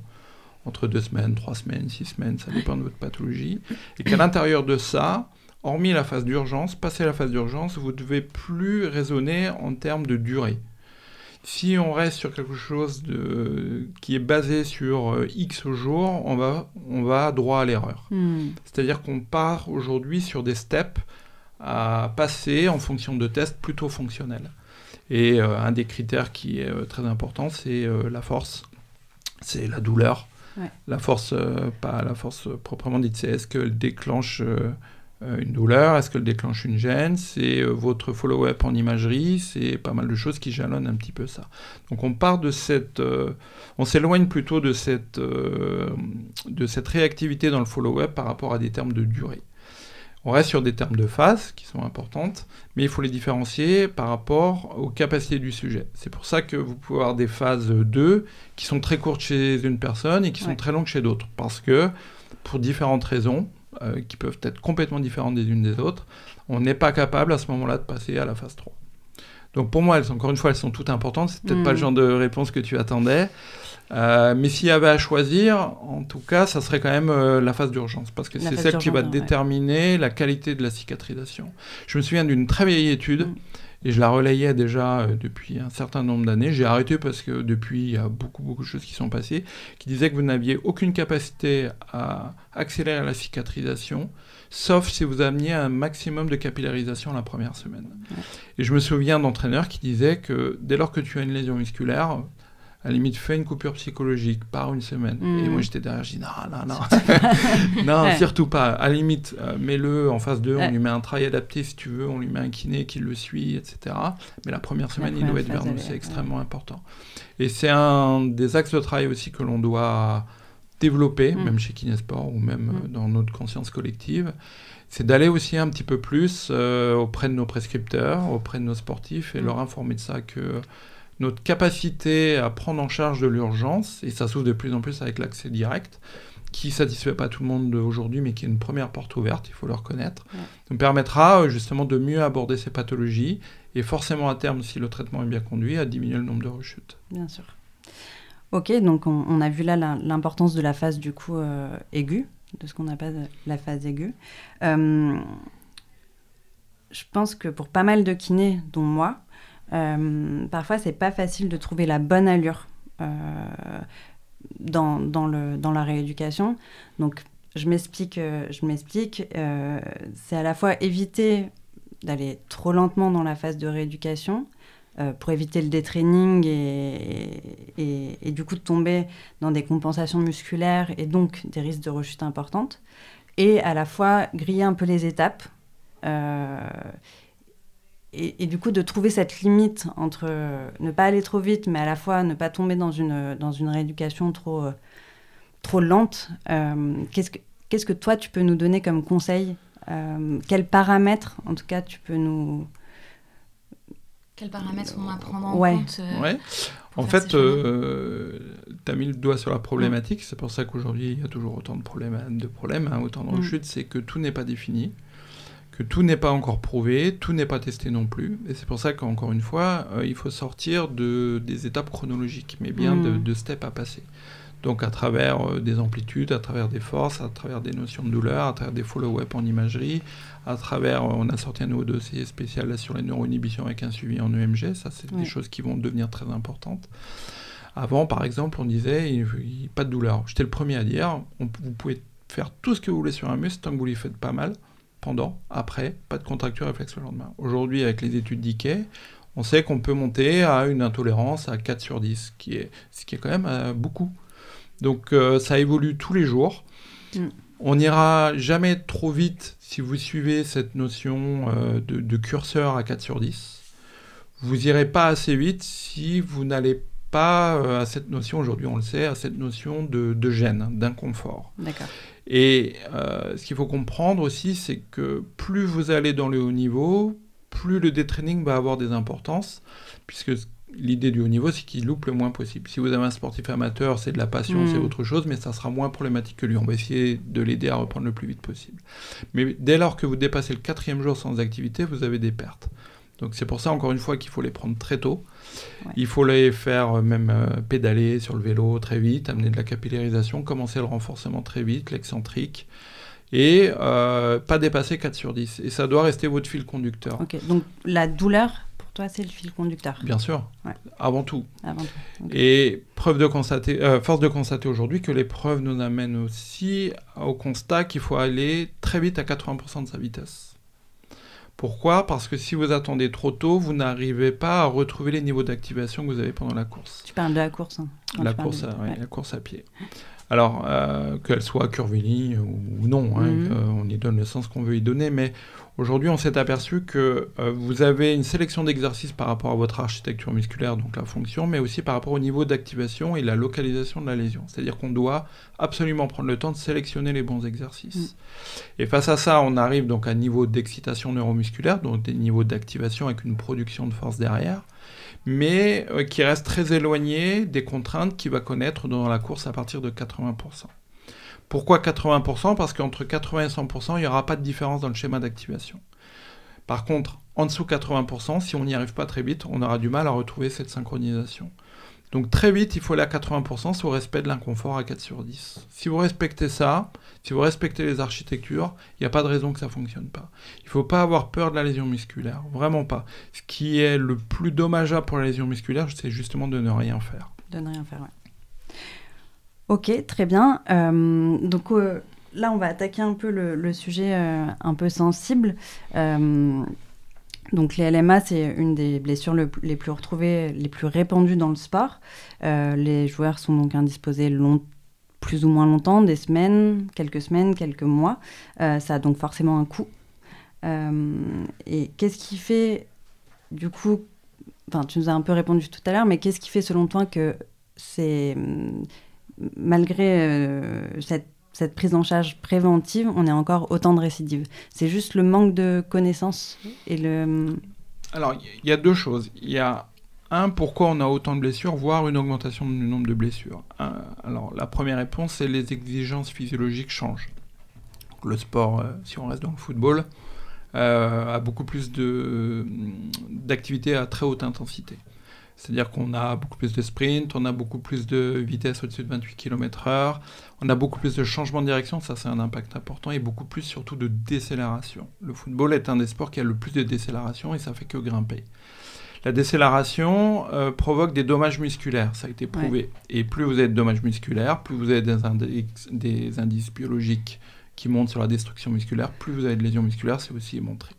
entre deux semaines, trois semaines, six semaines, ça dépend de votre pathologie, et qu'à l'intérieur de ça, hormis la phase d'urgence, passer la phase d'urgence, vous ne devez plus raisonner en termes de durée. Si on reste sur quelque chose de, qui est basé sur euh, X jours, on va, on va droit à l'erreur. Hmm. C'est-à-dire qu'on part aujourd'hui sur des steps à passer en fonction de tests plutôt fonctionnels. Et euh, un des critères qui est euh, très important, c'est la force, c'est la douleur. La force, pas la force proprement dite, c'est est-ce qu'elle déclenche euh, une douleur, est-ce qu'elle déclenche une gêne, c'est euh, votre follow-up en imagerie, c'est pas mal de choses qui jalonnent un petit peu ça. Donc on part de cette, euh, on s'éloigne plutôt de cette, de cette réactivité dans le follow-up par rapport à des termes de durée. On reste sur des termes de phase qui sont importantes, mais il faut les différencier par rapport aux capacités du sujet. C'est pour ça que vous pouvez avoir des phases 2 qui sont très courtes chez une personne et qui sont très longues chez d'autres, parce que pour différentes raisons, euh, qui peuvent être complètement différentes des unes des autres, on n'est pas capable à ce moment-là de passer à la phase 3. Donc pour moi, elles, encore une fois, elles sont toutes importantes. C'est peut-être pas le mm. genre de réponse que tu attendais. Euh, mais s'il y avait à choisir, en tout cas, ça serait quand même euh, la phase d'urgence, parce que c'est celle qui va déterminer la qualité de la cicatrisation. Je me souviens d'une très vieille étude mm et je la relayais déjà euh, depuis un certain nombre d'années. J'ai arrêté parce que depuis, il y a beaucoup, beaucoup de choses qui sont passées, qui disaient que vous n'aviez aucune capacité à accélérer la cicatrisation, sauf si vous ameniez un maximum de capillarisation la première semaine. Et je me souviens d'entraîneurs qui disaient que dès lors que tu as une lésion musculaire, à la limite, fais une coupure psychologique par une semaine. Et mm. moi, j'étais derrière, je dis non, non, non. [laughs] [laughs] non, surtout pas. À la limite, euh, mets-le en phase 2, on lui met un travail adapté si tu veux, on lui met un kiné qui le suit, etc. Mais la première semaine, il doit être vers nous, c'est extrêmement important. Et c'est un des axes de travail aussi que l'on doit développer, mm. même chez Kinesport ou même mm. euh, dans notre conscience collective c'est d'aller aussi un petit peu plus euh, auprès de nos prescripteurs, auprès de nos sportifs et leur informer de ça que notre capacité à prendre en charge de l'urgence, et ça s'ouvre de plus en plus avec l'accès direct, qui ne satisfait pas tout le monde aujourd'hui, mais qui est une première porte ouverte, il faut le reconnaître, nous permettra euh, justement de mieux aborder ces pathologies, et forcément à terme, si le traitement est bien conduit, à diminuer le nombre de rechutes. Bien sûr. Ok, donc on, a vu là l'importance de la phase du coup euh, aiguë, de ce qu'on appelle la phase aiguë. Euh, je pense que pour pas mal de kinés, dont moi, euh, parfois, c'est pas facile de trouver la bonne allure euh, dans, la rééducation. Donc, je m'explique, euh, je m'explique. c'est à la fois éviter d'aller trop lentement dans la phase de rééducation pour éviter le détraining et, du coup de tomber dans des compensations musculaires et donc des risques de rechute importantes. Et à la fois griller un peu les étapes et, du coup, de trouver cette limite entre ne pas aller trop vite, mais à la fois ne pas tomber dans une, dans une rééducation trop, euh, trop lente. Euh, qu'est-ce, que, qu'est-ce que toi, tu peux nous donner comme conseil euh, Quels paramètres, en tout cas, tu peux nous... Quels paramètres on va prendre en compte ouais. En fait, tu as mis le doigt sur la problématique. C'est pour ça qu'aujourd'hui, il y a toujours autant de problèmes, de problèmes hein, autant de mm. rechutes. C'est que tout n'est pas défini tout n'est pas encore prouvé, tout n'est pas testé non plus. Et c'est pour ça qu'encore une fois, euh, il faut sortir de, des étapes chronologiques, mais bien de, hmm. de, steps à passer. Donc à travers euh, des amplitudes, à travers des forces, à travers des notions de douleur, à travers des follow-up en imagerie, à travers, on a sorti un nouveau dossier spécial là, sur les neuroinhibitions avec un suivi en EMG, ça c'est des choses qui vont devenir très importantes. Avant, par exemple, on disait, il, il, pas de douleur. J'étais le premier à dire, vous pouvez faire tout ce que vous voulez sur un muscle tant que vous ne lui faites pas mal pendant, après, pas de contracture réflexe le lendemain. Aujourd'hui, avec les études d'IKEA, on sait qu'on peut monter à une intolérance à 4 sur 10, qui est, ce qui est quand même euh, beaucoup. Donc euh, ça évolue tous les jours. Mm. On n'ira jamais trop vite si vous suivez cette notion euh, de, curseur à 4 sur 10. Vous n'irez pas assez vite si vous n'allez pas à cette notion, aujourd'hui on le sait, à cette notion de, de gêne, d'inconfort. D'accord. Et ce qu'il faut comprendre aussi, c'est que plus vous allez dans le haut niveau, plus le détraining va avoir des importances, puisque l'idée du haut niveau, c'est qu'il loupe le moins possible. Si vous avez un sportif amateur, c'est de la passion, c'est hmm. autre chose, mais ça sera moins problématique que lui. On va essayer de l'aider à reprendre le plus vite possible. Mais dès lors que vous dépassez le quatrième jour sans activité, vous avez des pertes. Donc c'est pour ça, encore une fois, qu'il faut les prendre très tôt. Il faut les faire euh, même euh, pédaler sur le vélo très vite, amener de la capillarisation, commencer le renforcement très vite, l'excentrique et euh, pas dépasser 4 sur 10. Et ça doit rester votre fil conducteur. Donc la douleur, pour toi, c'est le fil conducteur Bien sûr, avant tout. Avant tout. Et preuve de constater, euh, force de constater aujourd'hui que les preuves nous amènent aussi au constat qu'il faut aller très vite à 80% de sa vitesse. Pourquoi? Parce que si vous attendez trop tôt, vous n'arrivez pas à retrouver les niveaux d'activation que vous avez pendant la course. Tu parles de la course. Hein, la, course à, la course à pied. Alors, euh, qu'elle soit curviligne ou, non, hein, mhm. on y donne le sens qu'on veut y donner, mais aujourd'hui, on s'est aperçu que euh, vous avez une sélection d'exercices par rapport à votre architecture musculaire, donc la fonction, mais aussi par rapport au niveau d'activation et la localisation de la lésion. C'est-à-dire qu'on doit absolument prendre le temps de sélectionner les bons exercices. Mhm. Et face à ça, on arrive donc à un niveau d'excitation neuromusculaire, donc des niveaux d'activation avec une production de force derrière mais euh, qui reste très éloigné des contraintes qu'il va connaître dans la course à partir de 80%. Pourquoi 80% Parce qu'entre 80 et 100%, il n'y aura pas de différence dans le schéma d'activation. Par contre, en dessous de 80%, si on n'y arrive pas très vite, on aura du mal à retrouver cette synchronisation. Donc très vite, il faut aller à 80% sous respect de l'inconfort à 4 sur 10. Si vous respectez ça, si vous respectez les architectures, il n'y a pas de raison que ça ne fonctionne pas. Il ne faut pas avoir peur de la lésion musculaire, vraiment pas. Ce qui est le plus dommageable pour la lésion musculaire, c'est justement de ne rien faire. De ne rien faire, oui. Ok, très bien. Euh, donc euh, là, on va attaquer un peu le, sujet euh, un peu sensible. Donc les LMA, c'est une des blessures les plus retrouvées, les plus répandues dans le sport. Les joueurs sont donc indisposés plus ou moins longtemps, des semaines, quelques semaines, quelques mois. Ça a donc forcément un coût. Et qu'est-ce qui fait, du coup, enfin tu nous as un peu répondu tout à l'heure, mais qu'est-ce qui fait selon toi que c'est, malgré cette cette prise en charge préventive, on est encore autant de récidives. C'est juste le manque de connaissances et le... Alors, il y a deux choses. Il y a un, pourquoi on a autant de blessures, voire une augmentation du nombre de blessures. alors, la première réponse, c'est les exigences physiologiques changent. Le sport, euh, si on reste dans le football, euh, a beaucoup plus d'activités à très haute intensité. C'est-à-dire qu'on a beaucoup plus de sprint, on a beaucoup plus de vitesse au-dessus de 28 km/h, on a beaucoup plus de changement de direction, ça c'est un impact important, et beaucoup plus surtout de décélération. Le football est un des sports qui a le plus de décélération et ça fait que grimper. La décélération euh, provoque des dommages musculaires, ça a été prouvé. Et plus vous avez de dommages musculaires, plus vous avez des, des indices biologiques qui montent sur la destruction musculaire, plus vous avez de lésions musculaires, c'est aussi montré.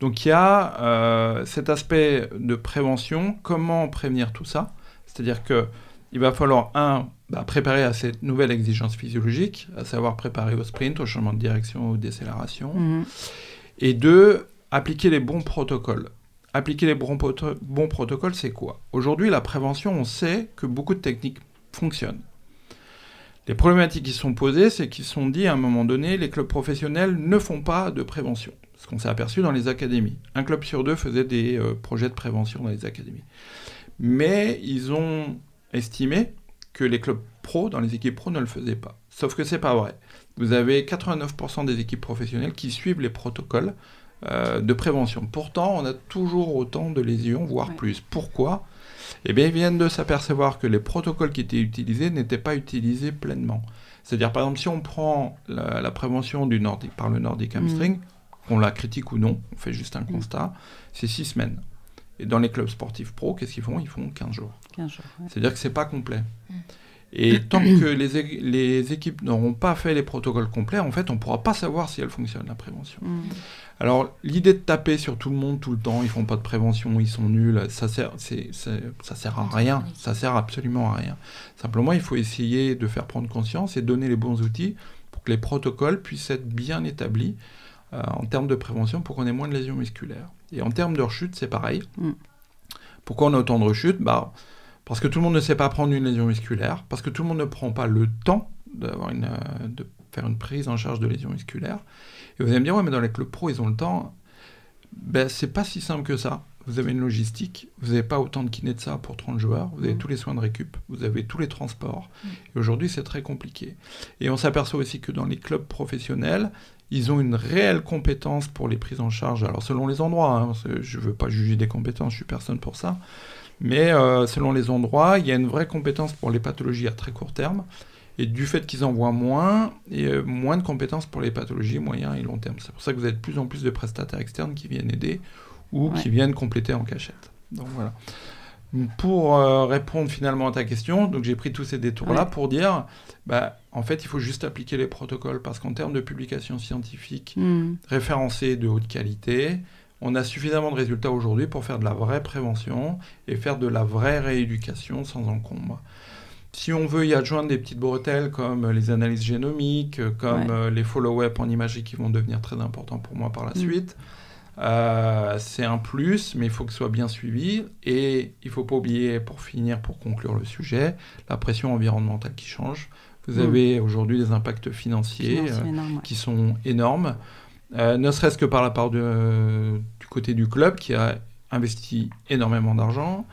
Donc il y a euh, cet aspect de prévention, comment prévenir tout ça? C'est-à-dire qu'il va falloir, un, bah, préparer à cette nouvelle exigence physiologique, à savoir préparer au sprint, au changement de direction, aux décélérations, mhm. et deux, appliquer les bons protocoles. Appliquer les bons, bons protocoles, c'est quoi? Aujourd'hui, la prévention, on sait que beaucoup de techniques fonctionnent. Les problématiques qui sont posées, c'est qu'ils sont dit à un moment donné, les clubs professionnels ne font pas de prévention ce qu'on s'est aperçu dans les académies. Un club sur deux faisait des euh, projets de prévention dans les académies. Mais ils ont estimé que les clubs pro, dans les équipes pro, ne le faisaient pas. Sauf que c'est pas vrai. Vous avez 89% des équipes professionnelles qui suivent les protocoles euh, de prévention. Pourtant, on a toujours autant de lésions, voire plus. Pourquoi? Eh bien, ils viennent de s'apercevoir que les protocoles qui étaient utilisés n'étaient pas utilisés pleinement. C'est-à-dire, par exemple, si on prend la, prévention du nordique, par le Nordic hamstring, qu'on la critique ou non, on fait juste un constat, c'est six semaines. Et dans les clubs sportifs pro, qu'est-ce qu'ils font? Ils font 15 jours. 15 jours C'est-à-dire que c'est pas complet. Mm. Et tant [coughs] que les, les équipes n'auront pas fait les protocoles complets, en fait, on ne pourra pas savoir si elle fonctionne, la prévention. Mm. Alors, l'idée de taper sur tout le monde tout le temps, ils font pas de prévention, ils sont nuls, ça sert, c'est, ça sert à rien. Ça sert absolument à rien. Simplement, il faut essayer de faire prendre conscience et donner les bons outils pour que les protocoles puissent être bien établis euh, en termes de prévention pour qu'on ait moins de lésions musculaires. Et en termes de rechute, c'est pareil. Mm. Pourquoi on a autant de rechutes bah, Parce que tout le monde ne sait pas prendre une lésion musculaire, parce que tout le monde ne prend pas le temps d'avoir une, euh, de faire une prise en charge de lésions musculaires. Et vous allez me dire, ouais, mais dans les clubs pro, ils ont le temps. Ben, c'est pas si simple que ça. Vous avez une logistique, vous n'avez pas autant de kinés de ça pour 30 joueurs, vous avez mm. tous les soins de récup, vous avez tous les transports. Mm. Et aujourd'hui, c'est très compliqué. Et on s'aperçoit aussi que dans les clubs professionnels, ils ont une réelle compétence pour les prises en charge. Alors, selon les endroits, hein, je ne veux pas juger des compétences, je suis personne pour ça. Mais euh, selon les endroits, il y a une vraie compétence pour les pathologies à très court terme et du fait qu'ils envoient moins, et euh, moins de compétences pour les pathologies moyen et long terme. C'est pour ça que vous avez de plus en plus de prestataires externes qui viennent aider ou qui viennent compléter en cachette. Donc voilà. Pour euh, répondre finalement à ta question, donc j'ai pris tous ces détours-là pour dire, bah, en fait, il faut juste appliquer les protocoles parce qu'en termes de publications scientifiques hmm. référencées de haute qualité, on a suffisamment de résultats aujourd'hui pour faire de la vraie prévention et faire de la vraie rééducation sans encombre. Si on veut y adjoindre des petites bretelles comme les analyses génomiques, comme euh, les follow-up en imagerie qui vont devenir très importants pour moi par la mm. suite, euh, c'est un plus, mais il faut que ce soit bien suivi. Et il ne faut pas oublier, pour finir, pour conclure le sujet, la pression environnementale qui change. Vous mm. avez aujourd'hui des impacts financiers euh, qui sont énormes, ne serait-ce que par la part du côté du club qui a investi énormément d'argent.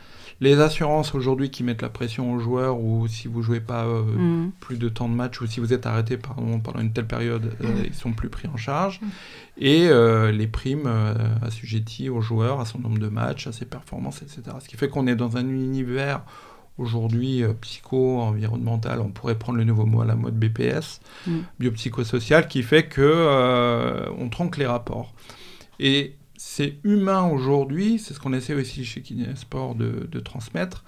Les assurances aujourd'hui qui mettent la pression aux joueurs ou si vous jouez pas euh, mm. plus de temps de match ou si vous êtes arrêté pardon, pendant une telle période, euh, mm. ils sont plus pris en charge. Mm. Et euh, les primes assujetties aux joueurs, à son nombre de matchs, à ses performances, etc. Ce qui fait qu'on est dans un univers aujourd'hui psycho-environnemental, on pourrait prendre le nouveau mot à la mode BPS, biopsychosocial, qui fait que on tronque les rapports. Et c'est humain aujourd'hui, c'est ce qu'on essaie aussi chez Kinesport de, de transmettre,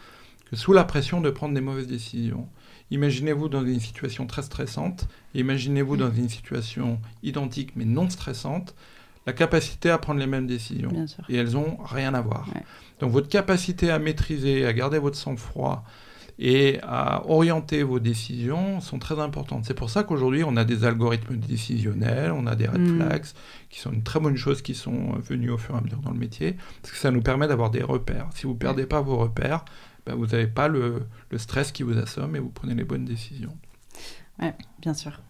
que sous la pression de prendre des mauvaises décisions. Imaginez-vous dans une situation très stressante, imaginez-vous dans une situation identique mais non stressante, la capacité à prendre les mêmes décisions. Et elles n'ont rien à voir. Donc votre capacité à maîtriser, à garder votre sang-froid, et à orienter vos décisions sont très importantes. C'est pour ça qu'aujourd'hui, on a des algorithmes décisionnels, on a des red mm. flags, qui sont une très bonne chose, qui sont venus au fur et à mesure dans le métier, parce que ça nous permet d'avoir des repères. Si vous ne perdez pas vos repères, ben vous n'avez pas le, le, stress qui vous assomme et vous prenez les bonnes décisions. Oui, bien sûr.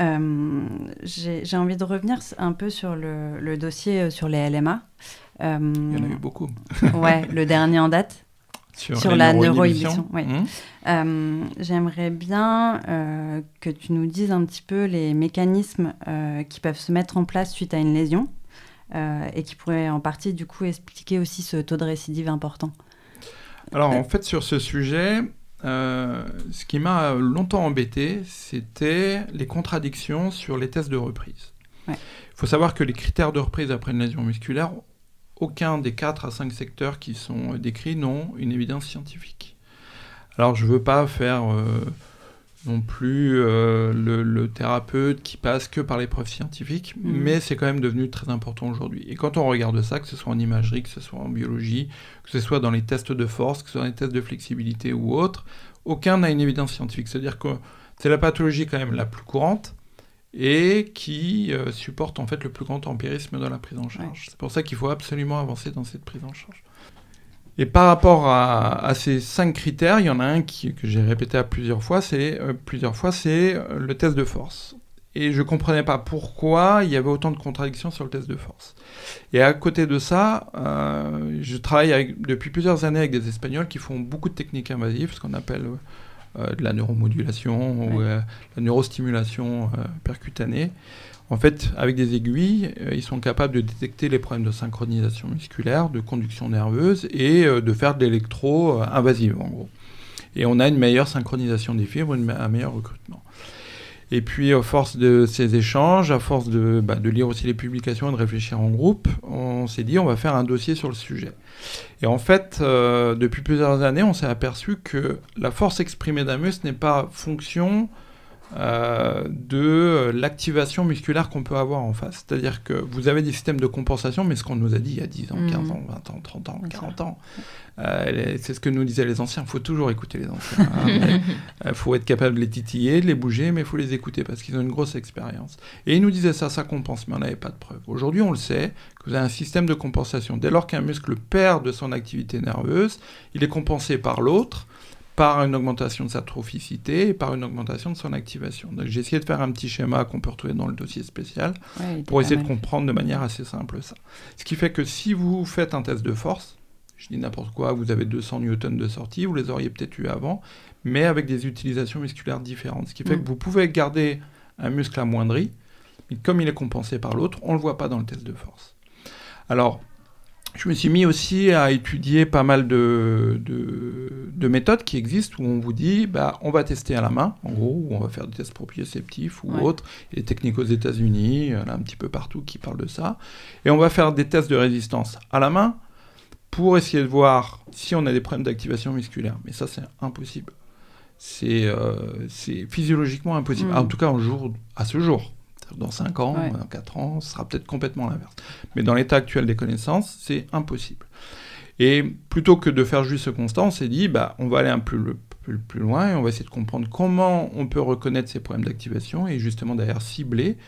Euh, J'ai envie de revenir un peu sur le, le dossier euh, sur les LMA. Euh, Il y en a eu beaucoup. ouais, le dernier en date sur, la neuroinhibition. Oui. Mmh. Euh, j'aimerais bien euh, que tu nous dises un petit peu les mécanismes euh, qui peuvent se mettre en place suite à une lésion et qui pourraient en partie du coup expliquer aussi ce taux de récidive important. Alors en fait sur ce sujet, ce qui m'a longtemps embêté, c'était les contradictions sur les tests de reprise. Il faut savoir que les critères de reprise après une lésion musculaire aucun des 4 à 5 secteurs qui sont décrits n'ont une évidence scientifique. Alors je ne veux pas faire euh, non plus euh, le, thérapeute qui passe que par les preuves scientifiques, mmh. mais c'est quand même devenu très important aujourd'hui. Et quand on regarde ça, que ce soit en imagerie, que ce soit en biologie, que ce soit dans les tests de force, que ce soit dans les tests de flexibilité ou autres, aucun n'a une évidence scientifique. C'est-à-dire que c'est la pathologie quand même la plus courante, et qui euh, supporte en fait le plus grand empirisme dans la prise en charge. C'est pour ça qu'il faut absolument avancer dans cette prise en charge. Et par rapport à, ces cinq critères, il y en a un qui, que j'ai répété à plusieurs fois, c'est euh, plusieurs fois, c'est euh, le test de force. Et je ne comprenais pas pourquoi il y avait autant de contradictions sur le test de force. Et à côté de ça, je travaille depuis plusieurs années avec des Espagnols qui font beaucoup de techniques invasives, ce qu'on appelle de la neuromodulation ou euh, la neurostimulation euh, percutanée. En fait, avec des aiguilles, ils sont capables de détecter les problèmes de synchronisation musculaire, de conduction nerveuse et de faire de l'électro invasive en gros. Et on a une meilleure synchronisation des fibres, un meilleur recrutement. Et puis, à force de ces échanges, à force de, bah, de, lire aussi les publications et de réfléchir en groupe, on s'est dit, on va faire un dossier sur le sujet. Et en fait, euh, depuis plusieurs années, on s'est aperçu que la force exprimée d'un n'est pas fonction euh, de l'activation musculaire qu'on peut avoir en face. C'est-à-dire que vous avez des systèmes de compensation, mais ce qu'on nous a dit il y a 10 ans, 15 mmh. ans, 20 ans, 30 ans, 40 ans, euh, c'est ce que nous disaient les anciens. Il faut toujours écouter les anciens. Il hein. [laughs] faut être capable de les titiller, de les bouger, mais il faut les écouter parce qu'ils ont une grosse expérience. Et ils nous disaient ça, ça compense, mais on n'avait pas de preuves. Aujourd'hui, on le sait, que vous avez un système de compensation. Dès lors qu'un muscle perd de son activité nerveuse, il est compensé par l'autre par une augmentation de sa trophicité et par une augmentation de son activation. Donc j'ai essayé de faire un petit schéma qu'on peut retrouver dans le dossier spécial pour essayer de comprendre de manière assez simple ça. Ce qui fait que si vous faites un test de force, je dis n'importe quoi, vous avez 200 newtons de sortie, vous les auriez peut-être eu avant, mais avec des utilisations musculaires différentes. Ce qui fait mm. que vous pouvez garder un muscle amoindri, mais comme il est compensé par l'autre, on ne le voit pas dans le test de force. Alors, je me suis mis aussi à étudier pas mal de, de, méthodes qui existent où on vous dit bah, on va tester à la main, en gros, ou on va faire des tests proprioceptifs ou autres. Il y a des techniques aux États-Unis, a un petit peu partout qui parlent de ça. Et on va faire des tests de résistance à la main pour essayer de voir si on a des problèmes d'activation musculaire. Mais ça, c'est impossible. C'est euh, physiologiquement impossible. Mm. En tout cas, jour, à ce jour. Dans 5 ans, dans 4 ans, ce sera peut-être complètement l'inverse. Mais dans l'état actuel des connaissances, c'est impossible. Et plutôt que de faire juste ce constat, on s'est dit, bah, on va aller un peu plus, plus, loin et on va essayer de comprendre comment on peut reconnaître ces problèmes d'activation et justement d'ailleurs cibler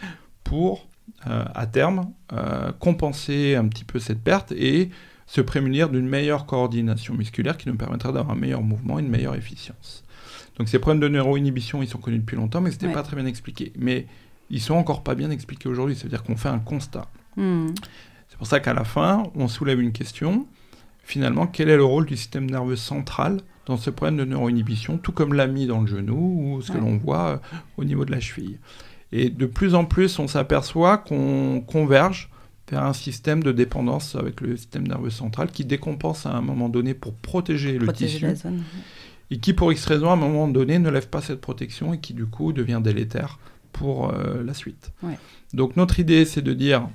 pour, euh, à terme, euh, compenser un petit peu cette perte et se prémunir d'une meilleure coordination musculaire qui nous permettra d'avoir un meilleur mouvement et une meilleure efficience. Donc ces problèmes de neuroinhibition, ils sont connus depuis longtemps, mais ce n'était pas très bien expliqué. Mais ils sont encore pas bien expliqués aujourd'hui. C'est-à-dire qu'on fait un constat. Hmm. C'est pour ça qu'à la fin, on soulève une question. Finalement, quel est le rôle du système nerveux central dans ce problème de neuroinhibition, tout comme l'ami dans le genou ou ce que l'on voit euh, au niveau de la cheville? Et de plus en plus, on s'aperçoit qu'on converge vers un système de dépendance avec le système nerveux central qui décompense à un moment donné pour protéger, le tissu. Et qui, pour X raison, à un moment donné, ne lève pas cette protection et qui, du coup, devient délétère pour euh, la suite. Donc notre idée, c'est de dire,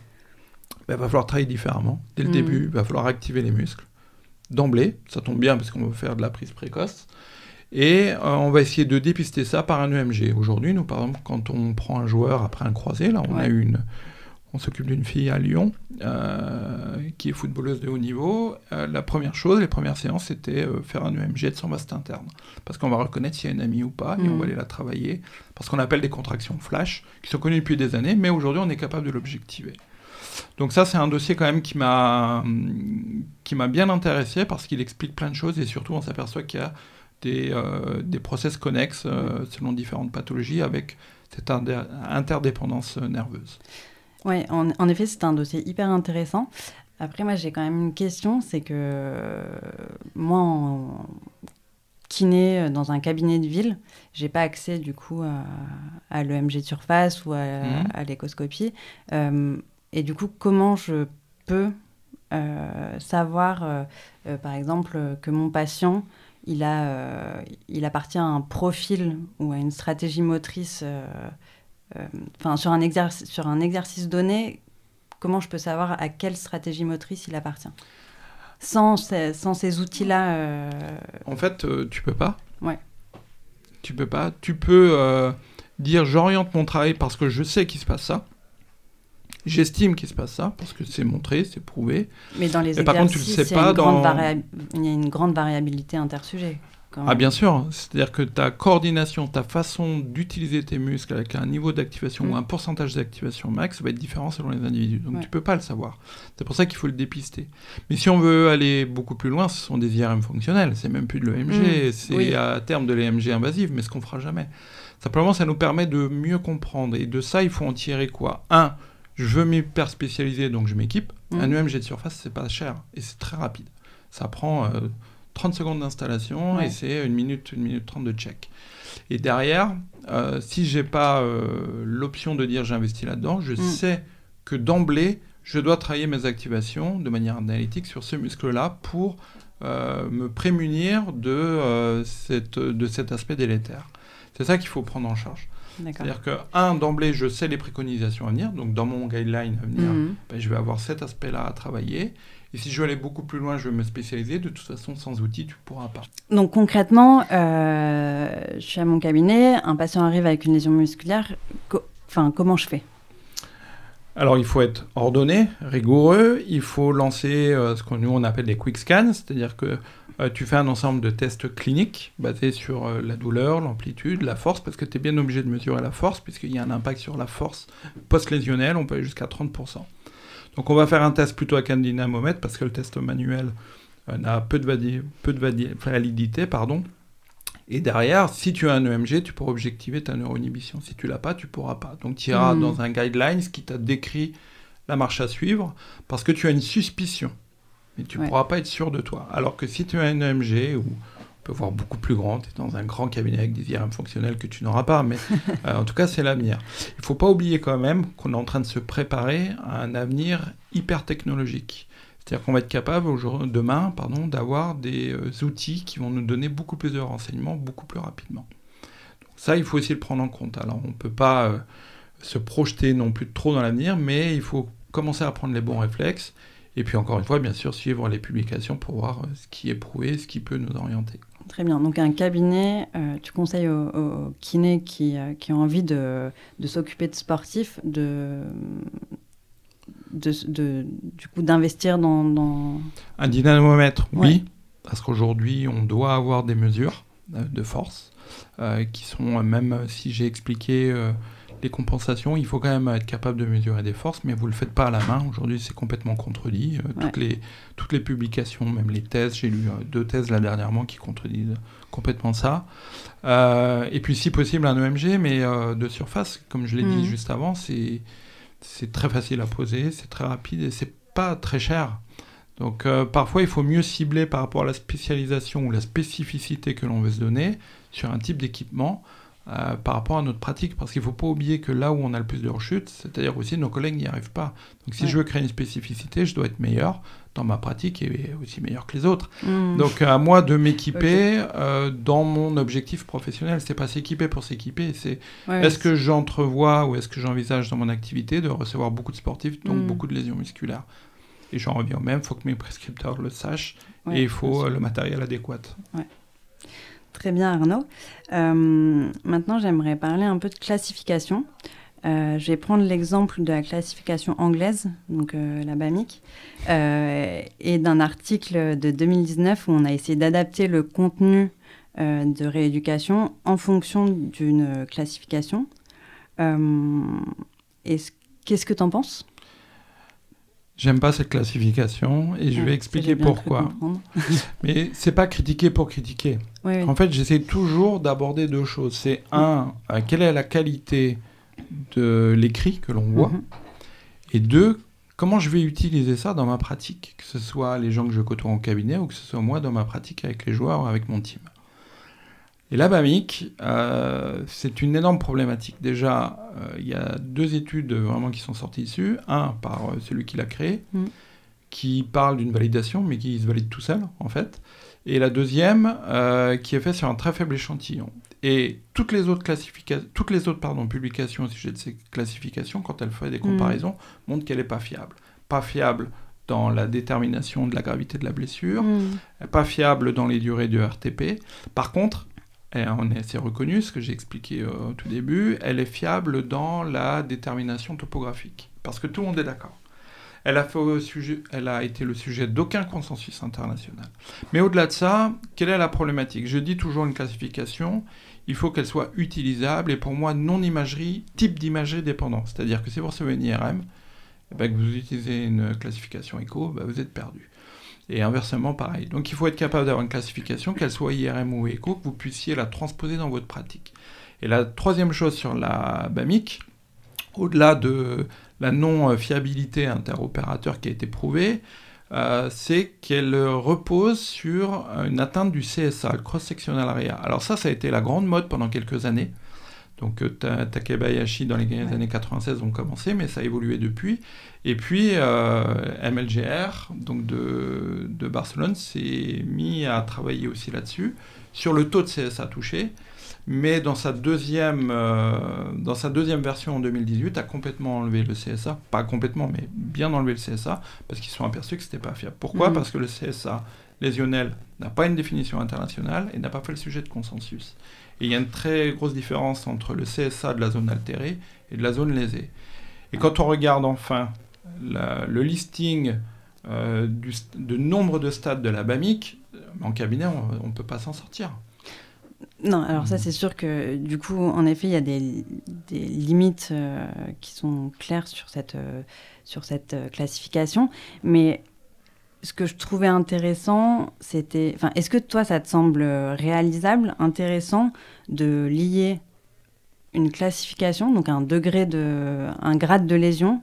il bah, va falloir travailler différemment. Dès le mm. début, il va falloir activer les muscles. D'emblée, ça tombe bien parce qu'on va faire de la prise précoce. Et euh, on va essayer de dépister ça par un EMG. Aujourd'hui, nous, par exemple, quand on prend un joueur après un croisé, là, on a eu une, on s'occupe d'une fille à Lyon euh, qui est footballeuse de haut niveau. Euh, la première chose, les premières séances, c'était euh, faire un EMG de son vaste interne. Parce qu'on va reconnaître s'il y a une amie ou pas, et on va mhm. aller la travailler. Parce qu'on appelle des contractions flash, qui sont connues depuis des années, mais aujourd'hui, on est capable de l'objectiver. Donc ça, c'est un dossier quand même qui m'a qui m'a bien intéressé parce qu'il explique plein de choses et surtout on s'aperçoit qu'il y a des, des process connexes selon différentes pathologies avec cette interdépendance nerveuse. Oui, en, effet, c'est un dossier hyper intéressant. Après, moi, j'ai quand même une question, c'est que euh, moi, en kiné euh, dans un cabinet de ville, j'ai pas accès du coup à, l'EMG de surface ou à, mmh. l'échoscopie. Euh, et du coup, comment je peux savoir, par exemple, que mon patient il, a, il appartient à un profil ou à une stratégie motrice euh, enfin, sur, un exercice, sur un exercice donné, comment je peux savoir à quelle stratégie motrice il appartient? Sans ces, sans ces outils-là euh, En fait, euh, tu peux pas. Ouais. Tu peux pas. Tu peux dire j'oriente mon travail parce que je sais qu'il se passe ça. J'estime qu'il se passe ça parce que c'est montré, c'est prouvé. Mais dans les exercices, par contre, tu le sais pas dans... il y a une grande variabilité intersujet. Ah bien sûr, c'est-à-dire que ta coordination, ta façon d'utiliser tes muscles avec un niveau d'activation ou mm. un pourcentage d'activation max va être différent selon les individus. Donc tu peux pas le savoir. C'est pour ça qu'il faut le dépister. Mais si on veut aller beaucoup plus loin, ce sont des IRM fonctionnels. C'est même plus de l'EMG, mm. c'est à terme de l'EMG invasive, mais ce qu'on fera jamais. Simplement, ça nous permet de mieux comprendre. Et de ça, il faut en tirer quoi? Un, je veux m'hyper spécialiser, donc je m'équipe. Mm. Un EMG de surface, c'est pas cher et c'est très rapide. Ça prend... Euh, 30 secondes d'installation et c'est une minute, une minute 30 de check. Et derrière, euh, si j'ai pas euh, l'option de dire j'investis là-dedans, je mm. sais que d'emblée, je dois travailler mes activations de manière analytique sur ce muscle-là pour euh, me prémunir de, cette, de cet aspect délétère. C'est ça qu'il faut prendre en charge. C'est-à-dire que, un, d'emblée, je sais les préconisations à venir, donc dans mon guideline à venir, mhm. ben, je vais avoir cet aspect-là à travailler. Et si je veux aller beaucoup plus loin, je vais me spécialiser. De toute façon, sans outils, tu ne pourras pas. Donc concrètement, euh, je suis à mon cabinet, un patient arrive avec une lésion musculaire. enfin, comment je fais? Alors il faut être ordonné, rigoureux, il faut lancer euh, ce que nous on appelle des quick scans, c'est-à-dire que euh, tu fais un ensemble de tests cliniques basés sur euh, la douleur, l'amplitude, la force, parce que tu es bien obligé de mesurer la force, puisqu'il y a un impact sur la force post-lésionnelle, on peut aller jusqu'à 30%. Donc on va faire un test plutôt avec un dynamomètre, parce que le test manuel n'a peu de, peu de validité, pardon. Et derrière, si tu as un EMG, tu pourras objectiver ta neuroinhibition. Si tu l'as pas, tu pourras pas. Donc tu iras hmm. dans un guideline qui t'a décrit la marche à suivre parce que tu as une suspicion. Mais tu ne pourras pas être sûr de toi. Alors que si tu as un EMG, ou peut voir beaucoup plus grand, tu es dans un grand cabinet avec des IRM fonctionnels que tu n'auras pas, mais [laughs] euh, en tout cas c'est l'avenir. Il ne faut pas oublier quand même qu'on est en train de se préparer à un avenir hyper technologique. C'est-à-dire qu'on va être capable demain pardon, d'avoir des euh, outils qui vont nous donner beaucoup plus de renseignements beaucoup plus rapidement. Donc ça, il faut aussi le prendre en compte. Alors on ne peut pas euh, se projeter non plus trop dans l'avenir, mais il faut commencer à prendre les bons réflexes. Et puis encore une fois, bien sûr, suivre les publications pour voir ce qui est prouvé, ce qui peut nous orienter. Très bien. Donc un cabinet, tu conseilles aux, kinés qui, qui, ont envie de, de s'occuper de sportifs de de, du coup d'investir dans, Un dynamomètre, oui, parce qu'aujourd'hui on doit avoir des mesures euh, de force euh, qui sont, euh, même si j'ai expliqué les compensations, il faut quand même être capable de mesurer des forces, mais vous ne le faites pas à la main. Aujourd'hui, c'est complètement contredit. toutes, les, toutes les publications, même les thèses, j'ai lu deux thèses là dernièrement qui contredisent complètement ça. et puis, si possible, un EMG, mais de surface, comme je l'ai dit mmh. juste avant, c'est c'est très facile à poser, c'est très rapide et c'est pas très cher. Donc euh, parfois il faut mieux cibler par rapport à la spécialisation ou la spécificité que l'on veut se donner sur un type d'équipement euh, par rapport à notre pratique. Parce qu'il ne faut pas oublier que là où on a le plus de rechutes, c'est-à-dire aussi nos collègues n'y arrivent pas. Donc si je veux créer une spécificité, je dois être meilleur dans ma pratique et aussi meilleur que les autres. Hmm. Donc à moi de m'équiper euh, dans mon objectif professionnel. C'est pas s'équiper pour s'équiper, c'est est-ce que j'entrevois ou est-ce que j'envisage dans mon activité de recevoir beaucoup de sportifs, donc hmm. beaucoup de lésions musculaires. Et j'en reviens au même, il faut que mes prescripteurs le sachent et il faut le matériel adéquat. Très bien Arnaud. Euh, maintenant j'aimerais parler un peu de classification. Euh, je vais prendre l'exemple de la classification anglaise, donc euh, la BAMIC, et d'un article de 2019 où on a essayé d'adapter le contenu de rééducation en fonction d'une classification. Qu'est-ce que tu en penses? J'aime pas cette classification et je vais expliquer pourquoi. [laughs] Mais c'est pas critiquer pour critiquer. En fait, j'essaie toujours d'aborder deux choses. C'est un, quelle est la qualité de l'écrit que l'on voit. Mhm. Et deux, comment je vais utiliser ça dans ma pratique, que ce soit les gens que je côtoie en cabinet ou que ce soit moi dans ma pratique avec les joueurs ou avec mon team. Et la BAMIC, euh, c'est une énorme problématique. Déjà, euh, il y a deux études vraiment qui sont sorties dessus. Un par euh, celui qui l'a créé, mhm. qui parle d'une validation, mais qui se valide tout seul, en fait. Et la deuxième, qui est faite sur un très faible échantillon. Et toutes les autres, toutes les autres pardon, publications au sujet de ces classifications, quand elles font des mm. comparaisons, montrent qu'elle n'est pas fiable. Pas fiable dans la détermination de la gravité de la blessure, mm. pas fiable dans les durées du RTP. Par contre, on est assez reconnu, ce que j'ai expliqué au tout début, elle est fiable dans la détermination topographique. Parce que tout le monde est d'accord. Elle a, été le sujet d'aucun consensus international. Mais au-delà de ça, quelle est la problématique? Je dis toujours une classification, il faut qu'elle soit utilisable et pour moi non imagerie, type d'imagerie dépendant. C'est-à-dire que si vous recevez une IRM, eh ben, que vous utilisez une classification écho, ben, vous êtes perdu. Et inversement, pareil. Donc il faut être capable d'avoir une classification, qu'elle soit IRM ou écho, que vous puissiez la transposer dans votre pratique. Et la troisième chose sur la BAMIC, au-delà de la non-fiabilité interopérateur qui a été prouvée, euh, c'est qu'elle repose sur une atteinte du CSA, le cross-sectional area. Alors ça, ça a été la grande mode pendant quelques années. Donc euh, Takebayashi dans les années 96 ont commencé, mais ça a évolué depuis. Et puis euh, MLGR, donc de, Barcelone, s'est mis à travailler aussi là-dessus, sur le taux de CSA touché, mais dans sa deuxième, euh, dans sa deuxième version en 2018, a complètement enlevé le CSA, pas complètement, mais bien enlevé le CSA, parce qu'ils se sont aperçus que c'était pas fiable. Pourquoi? Mhm. Parce que le CSA lésionnel n'a pas une définition internationale et n'a pas fait le sujet de consensus. Et il y a une très grosse différence entre le CSA de la zone altérée et de la zone lésée. Et quand on regarde enfin le listing euh, de nombre de stades de la BAMIC, en cabinet, on ne peut pas s'en sortir. Non, alors ça c'est sûr que du coup, en effet, il y a des, limites euh, qui sont claires sur cette, euh, sur cette classification. Mais ce que je trouvais intéressant, c'était... Enfin, est-ce que toi, ça te semble réalisable, intéressant de lier une classification, donc un degré de... un grade de lésion,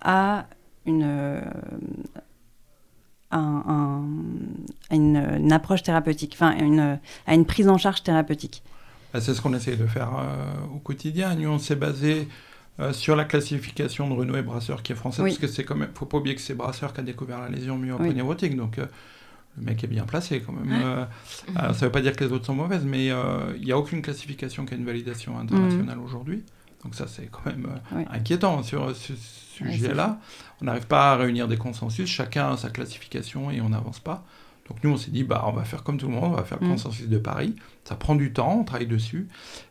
à une, à, une, approche thérapeutique, enfin à une prise en charge thérapeutique? Bah, c'est ce qu'on essaie de faire euh, au quotidien. Nous, on s'est basé euh, sur la classification de Renault et Brasseur qui est française, parce que c'est quand même, faut pas oublier que c'est Brasseur qui a découvert la lésion myopo-névrotique, donc euh, le mec est bien placé quand même. ça ne veut pas dire que les autres sont mauvaises, mais il n'y a aucune classification qui a une validation internationale mmh. aujourd'hui. Donc ça, c'est quand même inquiétant sur ce sujet-là. On n'arrive pas à réunir des consensus, chacun a sa classification et on n'avance pas. Donc nous, on s'est dit, bah, on va faire comme tout le monde, on va faire le mm. consensus de Paris. Ça prend du temps, on travaille dessus.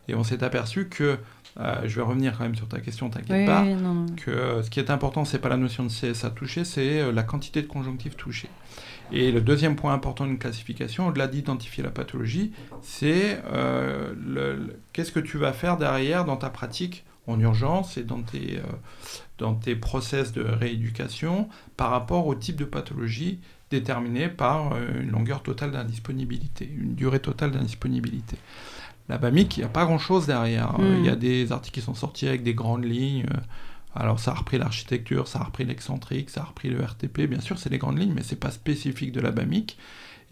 Et on s'est aperçu que, euh, je vais revenir quand même sur ta question, t'inquiète pas, que ce qui est important, c'est pas la notion de CSA touché, c'est euh, la quantité de conjonctifs touchés. Et le deuxième point important d'une classification, au-delà d'identifier la pathologie, c'est euh, qu'est-ce que tu vas faire derrière dans ta pratique en urgence et dans tes, dans tes process de rééducation par rapport au type de pathologie déterminé par euh, une longueur totale d'indisponibilité, une durée totale d'indisponibilité. La BAMIC, il n'y a pas grand-chose derrière. Hmm. Il y a des articles qui sont sortis avec des grandes lignes. Alors ça a repris l'architecture, ça a repris l'excentrique, ça a repris le RTP. Bien sûr, c'est les grandes lignes, mais ce n'est pas spécifique de la BAMIC.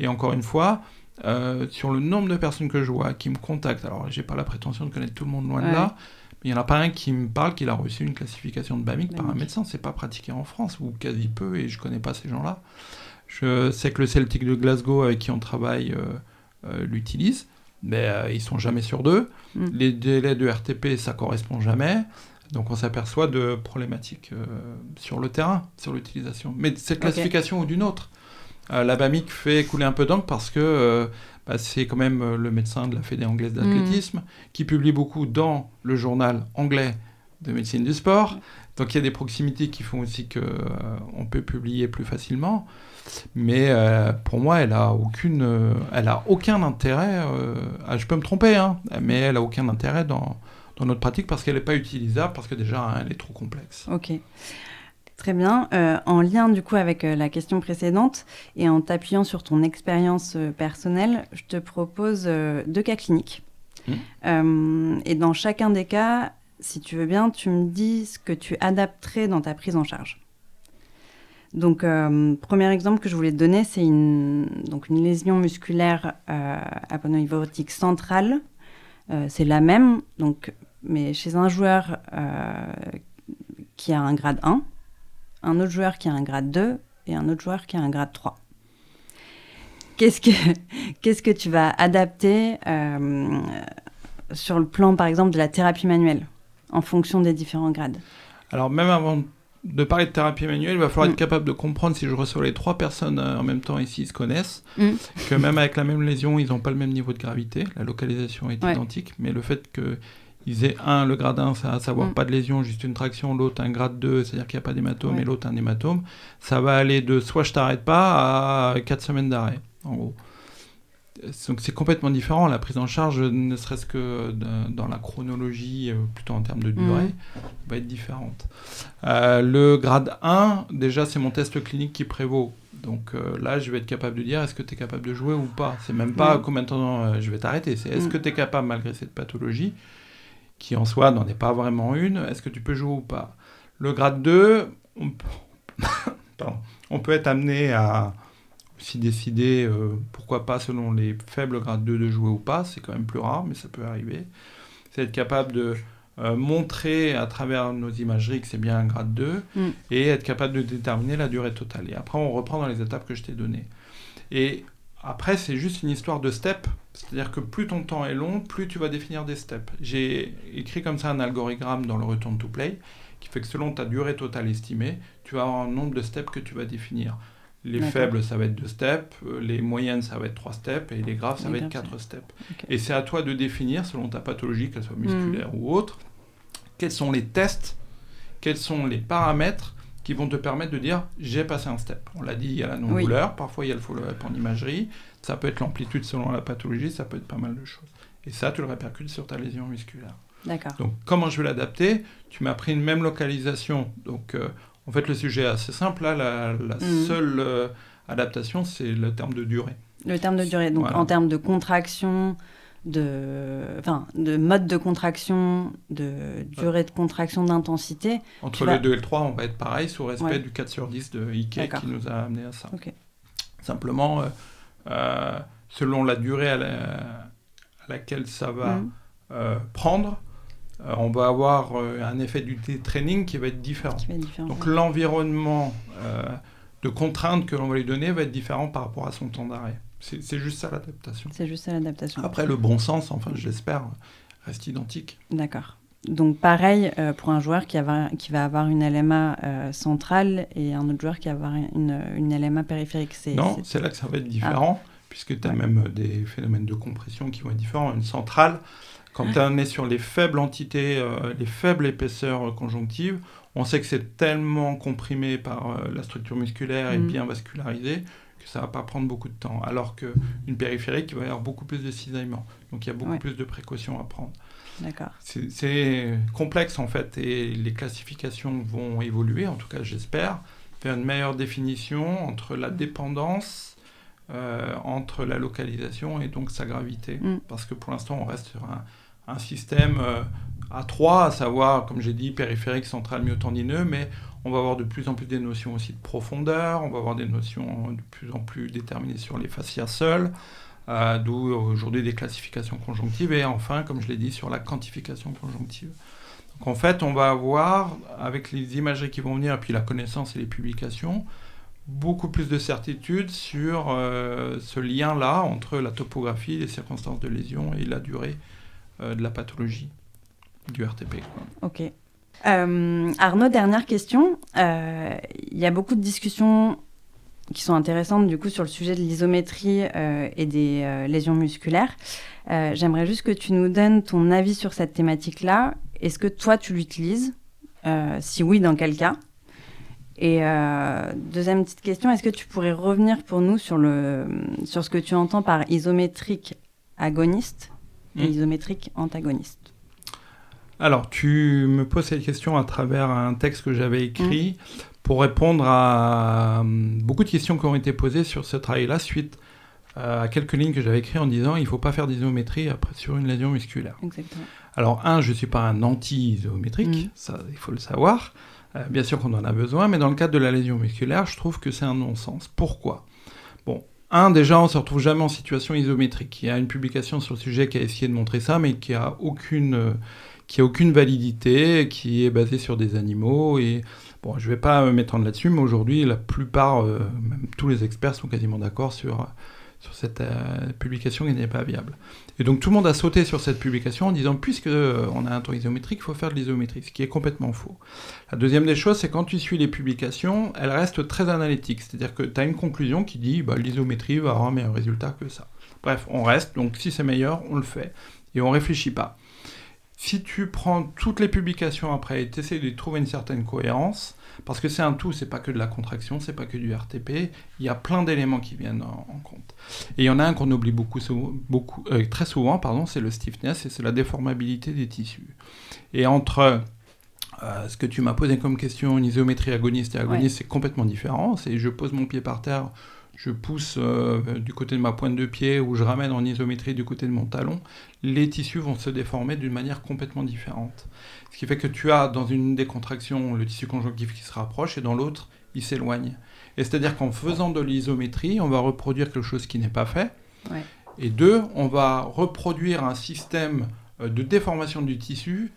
Et encore une fois, euh, sur le nombre de personnes que je vois qui me contactent, alors j'ai pas la prétention de connaître tout le monde loin de là, il n'y en a pas un qui me parle qu'il a reçu une classification de BAMIC par un médecin. C'est pas pratiqué en France, ou quasi peu, et je connais pas ces gens-là. Je sais que le Celtic de Glasgow, avec qui on travaille, euh, euh, l'utilise, mais euh, ils sont jamais sur deux. Mm. Les délais de RTP, ça correspond jamais. Donc on s'aperçoit de problématiques sur le terrain, sur l'utilisation. Mais cette classification ou d'une autre. la BAMIC fait couler un peu d'encre parce que bah, c'est quand même euh, le médecin de la Fédé anglaise d'athlétisme, mm. qui publie beaucoup dans le journal anglais de médecine du sport. Donc il y a des proximités qui font aussi qu'on euh, peut publier plus facilement. Mais euh, pour moi, elle a aucune, elle a aucun intérêt. Ah, je peux me tromper, hein, mais elle a aucun intérêt dans, dans notre pratique parce qu'elle n'est pas utilisable, parce que déjà hein, elle est trop complexe. Ok. Très bien. Euh, en lien du coup avec euh, la question précédente et en t'appuyant sur ton expérience euh, personnelle, je te propose deux cas cliniques. Mmh. et dans chacun des cas, si tu veux bien, tu me dis ce que tu adapterais dans ta prise en charge. Donc, premier exemple que je voulais te donner, c'est une, donc une lésion musculaire aponeurothique centrale. c'est la même, donc, mais chez un joueur qui a un grade 1, un autre joueur qui a un grade 2 et un autre joueur qui a un grade 3. Qu'est-ce que, [laughs] qu'est-ce que tu vas adapter euh, sur le plan, par exemple, de la thérapie manuelle, en fonction des différents grades? Alors, même avant de parler de thérapie manuelle, il va falloir être mm. capable de comprendre si je reçois les trois personnes euh, en même temps ici, ils se connaissent, mm. que même avec la même lésion, ils n'ont pas le même niveau de gravité, la localisation est identique, mais le fait que ils aient un, le grade 1, à savoir mm. pas de lésion, juste une traction, l'autre un grade 2, c'est-à-dire qu'il n'y a pas d'hématome, et l'autre un hématome, ça va aller de soit je t'arrête pas à 4 semaines d'arrêt, en gros. Donc c'est complètement différent, la prise en charge, ne serait-ce que dans la chronologie, euh, plutôt en termes de durée, mm. va être différente. Euh, le grade 1, déjà c'est mon test clinique qui prévaut. Donc euh, là, je vais être capable de dire est-ce que tu es capable de jouer ou pas? C'est même pas mm. combien de temps je vais t'arrêter, c'est est-ce que tu es capable malgré cette pathologie qui en soi n'en est pas vraiment une, est-ce que tu peux jouer ou pas? Le grade 2, on, [laughs] on peut être amené à aussi décider, euh, pourquoi pas selon les faibles grades 2 de jouer ou pas, c'est quand même plus rare, mais ça peut arriver. C'est être capable de euh, montrer à travers nos imageries que c'est bien un grade 2 mm. et être capable de déterminer la durée totale. Et après, on reprend dans les étapes que je t'ai données. Et après, c'est juste une histoire de step. C'est-à-dire que plus ton temps est long, plus tu vas définir des steps. J'ai écrit comme ça un algorithme dans le return to play qui fait que selon ta durée totale estimée, tu vas avoir un nombre de steps que tu vas définir. Les faibles, ça va être deux steps, les moyennes, ça va être trois steps, et les graves, ça va être quatre steps. Et c'est à toi de définir, selon ta pathologie, qu'elle soit musculaire mhm. ou autre, quels sont les tests, quels sont les paramètres qui vont te permettre de dire j'ai passé un step. On l'a dit, il y a la non-douleur, parfois il y a le follow-up en imagerie, ça peut être l'amplitude selon la pathologie, ça peut être pas mal de choses. Et ça, tu le répercutes sur ta lésion musculaire. D'accord. Donc, comment je vais l'adapter? Tu m'as pris une même localisation. Donc, euh, en fait, le sujet est assez simple. Là, la, mhm. seule euh, adaptation, c'est le terme de durée. Le terme de durée. Donc, en termes de contraction, de, enfin, de mode de contraction, de durée de contraction, d'intensité. Entre le 2 et le 3, on va être pareil, sous respect du 4 sur 10 de Ike qui nous a amené à ça. Simplement, euh, selon la durée à, laquelle ça va mhm. prendre, euh, on va avoir euh, un effet du training qui va être différent. Donc l'environnement euh, de contrainte que l'on va lui donner va être différent par rapport à son temps d'arrêt. C'est juste ça l'adaptation. C'est juste ça l'adaptation. Après, le bon sens, enfin, je l'espère, reste identique. D'accord. Donc pareil pour un joueur qui, qui, va avoir une LMA centrale et un autre joueur qui va avoir une, une LMA périphérique. Non, c'est là que ça va être différent, ah. puisque tu as même des phénomènes de compression qui vont être différents. Une centrale, quand on est sur les faibles entités, euh, les faibles épaisseurs conjonctives, on sait que c'est tellement comprimé par euh, la structure musculaire et mm. bien vascularisé que ça va pas prendre beaucoup de temps. Alors qu'une périphérique, il va y avoir beaucoup plus de cisaillement. Donc il y a beaucoup plus de précautions à prendre. D'accord. C'est complexe en fait et les classifications vont évoluer, en tout cas j'espère, faire une meilleure définition entre la dépendance, euh, entre la localisation et donc sa gravité. Mm. Parce que pour l'instant on reste sur un, un système euh, à trois, à savoir, comme j'ai dit, périphérique, central, myotendineux, mais on va avoir de plus en plus des notions aussi de profondeur, on va avoir des notions de plus en plus déterminées sur les fascias seuls, euh, d'où aujourd'hui des classifications conjonctives, et enfin, comme je l'ai dit, sur la quantification conjonctive. Donc en fait, on va avoir, avec les imageries qui vont venir, et puis la connaissance et les publications, beaucoup plus de certitude sur euh, ce lien-là entre la topographie, les circonstances de lésion et la durée de la pathologie du RTP. Ok. Euh, Arnaud, dernière question. Euh, il y a beaucoup de discussions qui sont intéressantes du coup sur le sujet de l'isométrie et des lésions musculaires. J'aimerais juste que tu nous donnes ton avis sur cette thématique-là. Est-ce que toi tu l'utilises? Si oui, dans quel cas? Et deuxième petite question, est-ce que tu pourrais revenir pour nous sur, le, sur ce que tu entends par isométrique agoniste? Et hmm. isométrique antagoniste Alors, tu me poses cette question à travers un texte que j'avais écrit hmm. pour répondre à hum, beaucoup de questions qui ont été posées sur ce travail-là suite euh, à quelques lignes que j'avais écrites en disant il ne faut pas faire d'isométrie après sur une lésion musculaire. Exactement. Alors, un, je ne suis pas un anti-isométrique, hmm. ça, il faut le savoir. Euh, bien sûr qu'on en a besoin, mais dans le cadre de la lésion musculaire, je trouve que c'est un non-sens. Pourquoi? Bon, un, déjà, on se retrouve jamais en situation isométrique. Il y a une publication sur le sujet qui a essayé de montrer ça, mais qui a aucune, euh, validité, qui est basée sur des animaux. Et bon, je vais pas m'étendre là-dessus, mais aujourd'hui, la plupart, euh, même tous les experts sont quasiment d'accord sur sur cette euh, publication qui n'est pas viable. Et donc tout le monde a sauté sur cette publication en disant puisque euh, on a un temps isométrique, il faut faire de l'isométrie, ce qui est complètement faux. La deuxième des choses, c'est quand tu suis les publications, elles restent très analytiques, c'est-à-dire que tu as une conclusion qui dit bah, l'isométrie va avoir un meilleur résultat que ça. Bref, on reste, donc si c'est meilleur, on le fait. Et on réfléchit pas. Si tu prends toutes les publications après et tu essaies de trouver une certaine cohérence, parce que c'est un tout, c'est pas que de la contraction, c'est pas que du RTP, il y a plein d'éléments qui viennent en, compte. Et il y en a un qu'on oublie beaucoup, beaucoup euh, très souvent, pardon, c'est le stiffness et c'est la déformabilité des tissus. Et entre euh, ce que tu m'as posé comme question, une isométrie agoniste et agoniste, c'est complètement différent. C'est je pose mon pied par terre, je pousse euh, du côté de ma pointe de pied ou je ramène en isométrie du côté de mon talon, les tissus vont se déformer d'une manière complètement différente. Ce qui fait que tu as dans une des contractions le tissu conjonctif qui se rapproche et dans l'autre, il s'éloigne. Et c'est-à-dire qu'en faisant de l'isométrie, on va reproduire quelque chose qui n'est pas fait. Et deux, on va reproduire un système euh, de déformation du tissu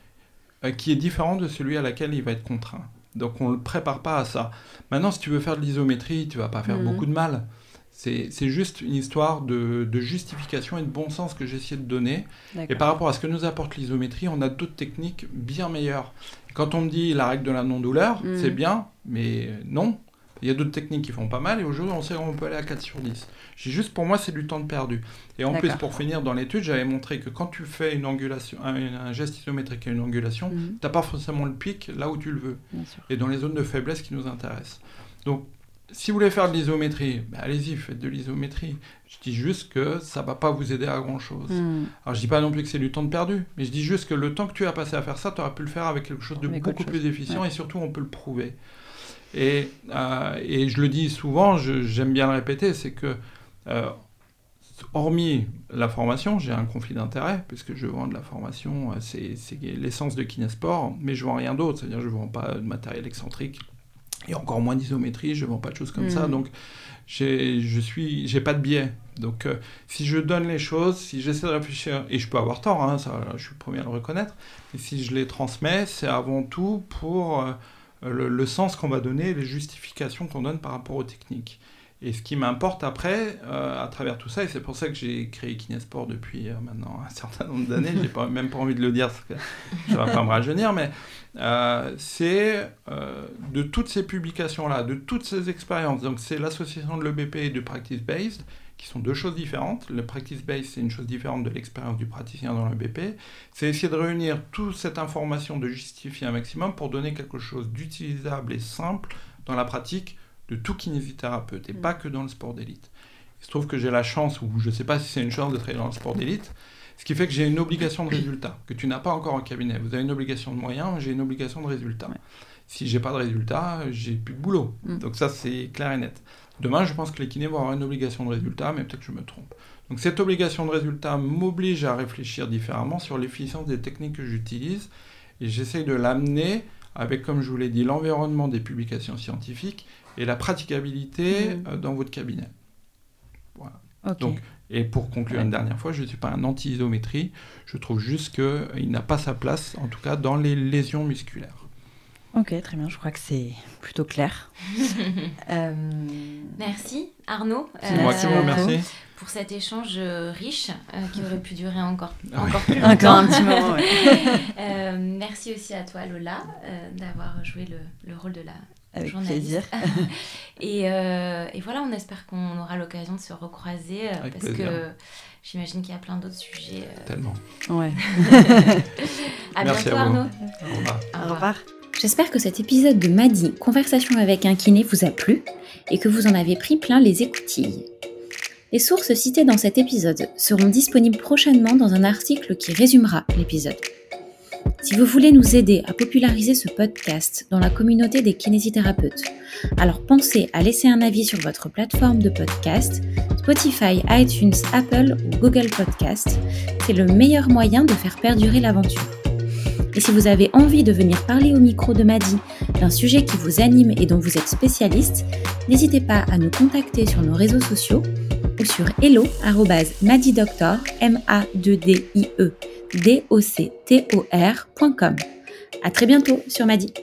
euh, qui est différent de celui à laquelle il va être contraint. Donc on ne le prépare pas à ça. Maintenant, si tu veux faire de l'isométrie, tu vas pas faire mhm. beaucoup de mal. C'est juste une histoire de, justification et de bon sens que j'ai essayé de donner. Et par rapport à ce que nous apporte l'isométrie, on a d'autres techniques bien meilleures. Quand on me dit la règle de la non-douleur, mm. c'est bien, mais non. Il y a d'autres techniques qui font pas mal et aujourd'hui on sait qu'on peut aller à 4 sur 10. J'ai juste pour moi c'est du temps de perdu. Et en plus pour finir dans l'étude j'avais montré que quand tu fais une angulation, un, geste isométrique et une angulation, mm. tu n'as pas forcément le pic là où tu le veux. Et dans les zones de faiblesse qui nous intéressent. Donc si vous voulez faire de l'isométrie, ben, allez-y, faites de l'isométrie. Je dis juste que ça va pas vous aider à grand-chose. Hmm. Alors je dis pas non plus que c'est du temps de perdu, mais je dis juste que le temps que tu as passé à faire ça, tu aurais pu le faire avec quelque chose de beaucoup plus efficient et surtout on peut le prouver. Et, euh, et je le dis souvent, j'aime bien le répéter, c'est que euh, hormis la formation, j'ai un conflit d'intérêt, puisque je vends de la formation, euh, c'est l'essence de Kinesport, mais je vends rien d'autre, c'est-à-dire je vends pas de matériel excentrique et encore moins d'isométrie, je ne vends pas de choses comme ça. Mm. Donc, je suis, j'ai pas de biais. Donc, euh, si je donne les choses, si j'essaie de réfléchir, et je peux avoir tort, hein, ça, je suis le premier à le reconnaître, mais si je les transmets, c'est avant tout pour euh, le, sens qu'on va donner, les justifications qu'on donne par rapport aux techniques. Et ce qui m'importe après, euh, à travers tout ça, et c'est pour ça que j'ai créé Kinesport depuis maintenant un certain nombre d'années, j'ai pas, même pas envie de le dire parce que je pas me rajeunir, mais euh, c'est euh, de toutes ces publications-là, de toutes ces expériences. Donc c'est l'association de l'EBP et du Practice Based, qui sont deux choses différentes. Le Practice Based, c'est une chose différente de l'expérience du praticien dans l'EBP. C'est essayer de réunir toute cette information, de justifier un maximum pour donner quelque chose d'utilisable et simple dans la pratique de tout kinésithérapeute, et mm. pas que dans le sport d'élite. Il se trouve que j'ai la chance, ou je ne sais pas si c'est une chance de travailler dans le sport d'élite, ce qui fait que j'ai une obligation de résultat, que tu n'as pas encore en cabinet. Vous avez une obligation de moyens, j'ai une obligation de résultat. Si j'ai pas de résultat, j'ai plus de boulot. Mm. Donc ça, c'est clair et net. Demain, je pense que les kinés vont avoir une obligation de résultat, mais peut-être que je me trompe. Donc cette obligation de résultat m'oblige à réfléchir différemment sur l'efficience des techniques que j'utilise, et j'essaye de l'amener avec, comme je vous l'ai dit, l'environnement des publications scientifiques et la praticabilité mm. euh, dans votre cabinet. Voilà. Donc et pour conclure une dernière fois, je ne suis pas un anti-isométrie, je trouve juste qu'il n'a pas sa place, en tout cas dans les lésions musculaires. Ok, très bien, je crois que c'est plutôt clair. [laughs] Euh, merci Arnaud. C'est moi qui vous euh, remercie. Pour cet échange euh, riche qui aurait pu durer encore, ah encore plus longtemps. Encore un petit moment. [laughs] merci aussi à toi Lola d'avoir joué le, le, rôle de la avec plaisir. [laughs] Euh, et, voilà, on espère qu'on aura l'occasion de se recroiser euh, parce que j'imagine qu'il y a plein d'autres sujets. Euh. Tellement. Ouais. à bientôt Arnaud. Au revoir. Au revoir. J'espère que cet épisode de Madi, Conversation avec un kiné, vous a plu et que vous en avez pris plein les écoutilles. Les sources citées dans cet épisode seront disponibles prochainement dans un article qui résumera l'épisode. Si vous voulez nous aider à populariser ce podcast dans la communauté des kinésithérapeutes, alors pensez à laisser un avis sur votre plateforme de podcast, Spotify, iTunes, Apple ou Google Podcast. C'est le meilleur moyen de faire perdurer l'aventure. Et si vous avez envie de venir parler au micro de Madi d'un sujet qui vous anime et dont vous êtes spécialiste, n'hésitez pas à nous contacter sur nos réseaux sociaux ou sur hello@madidoctor m a e À très bientôt sur Madi.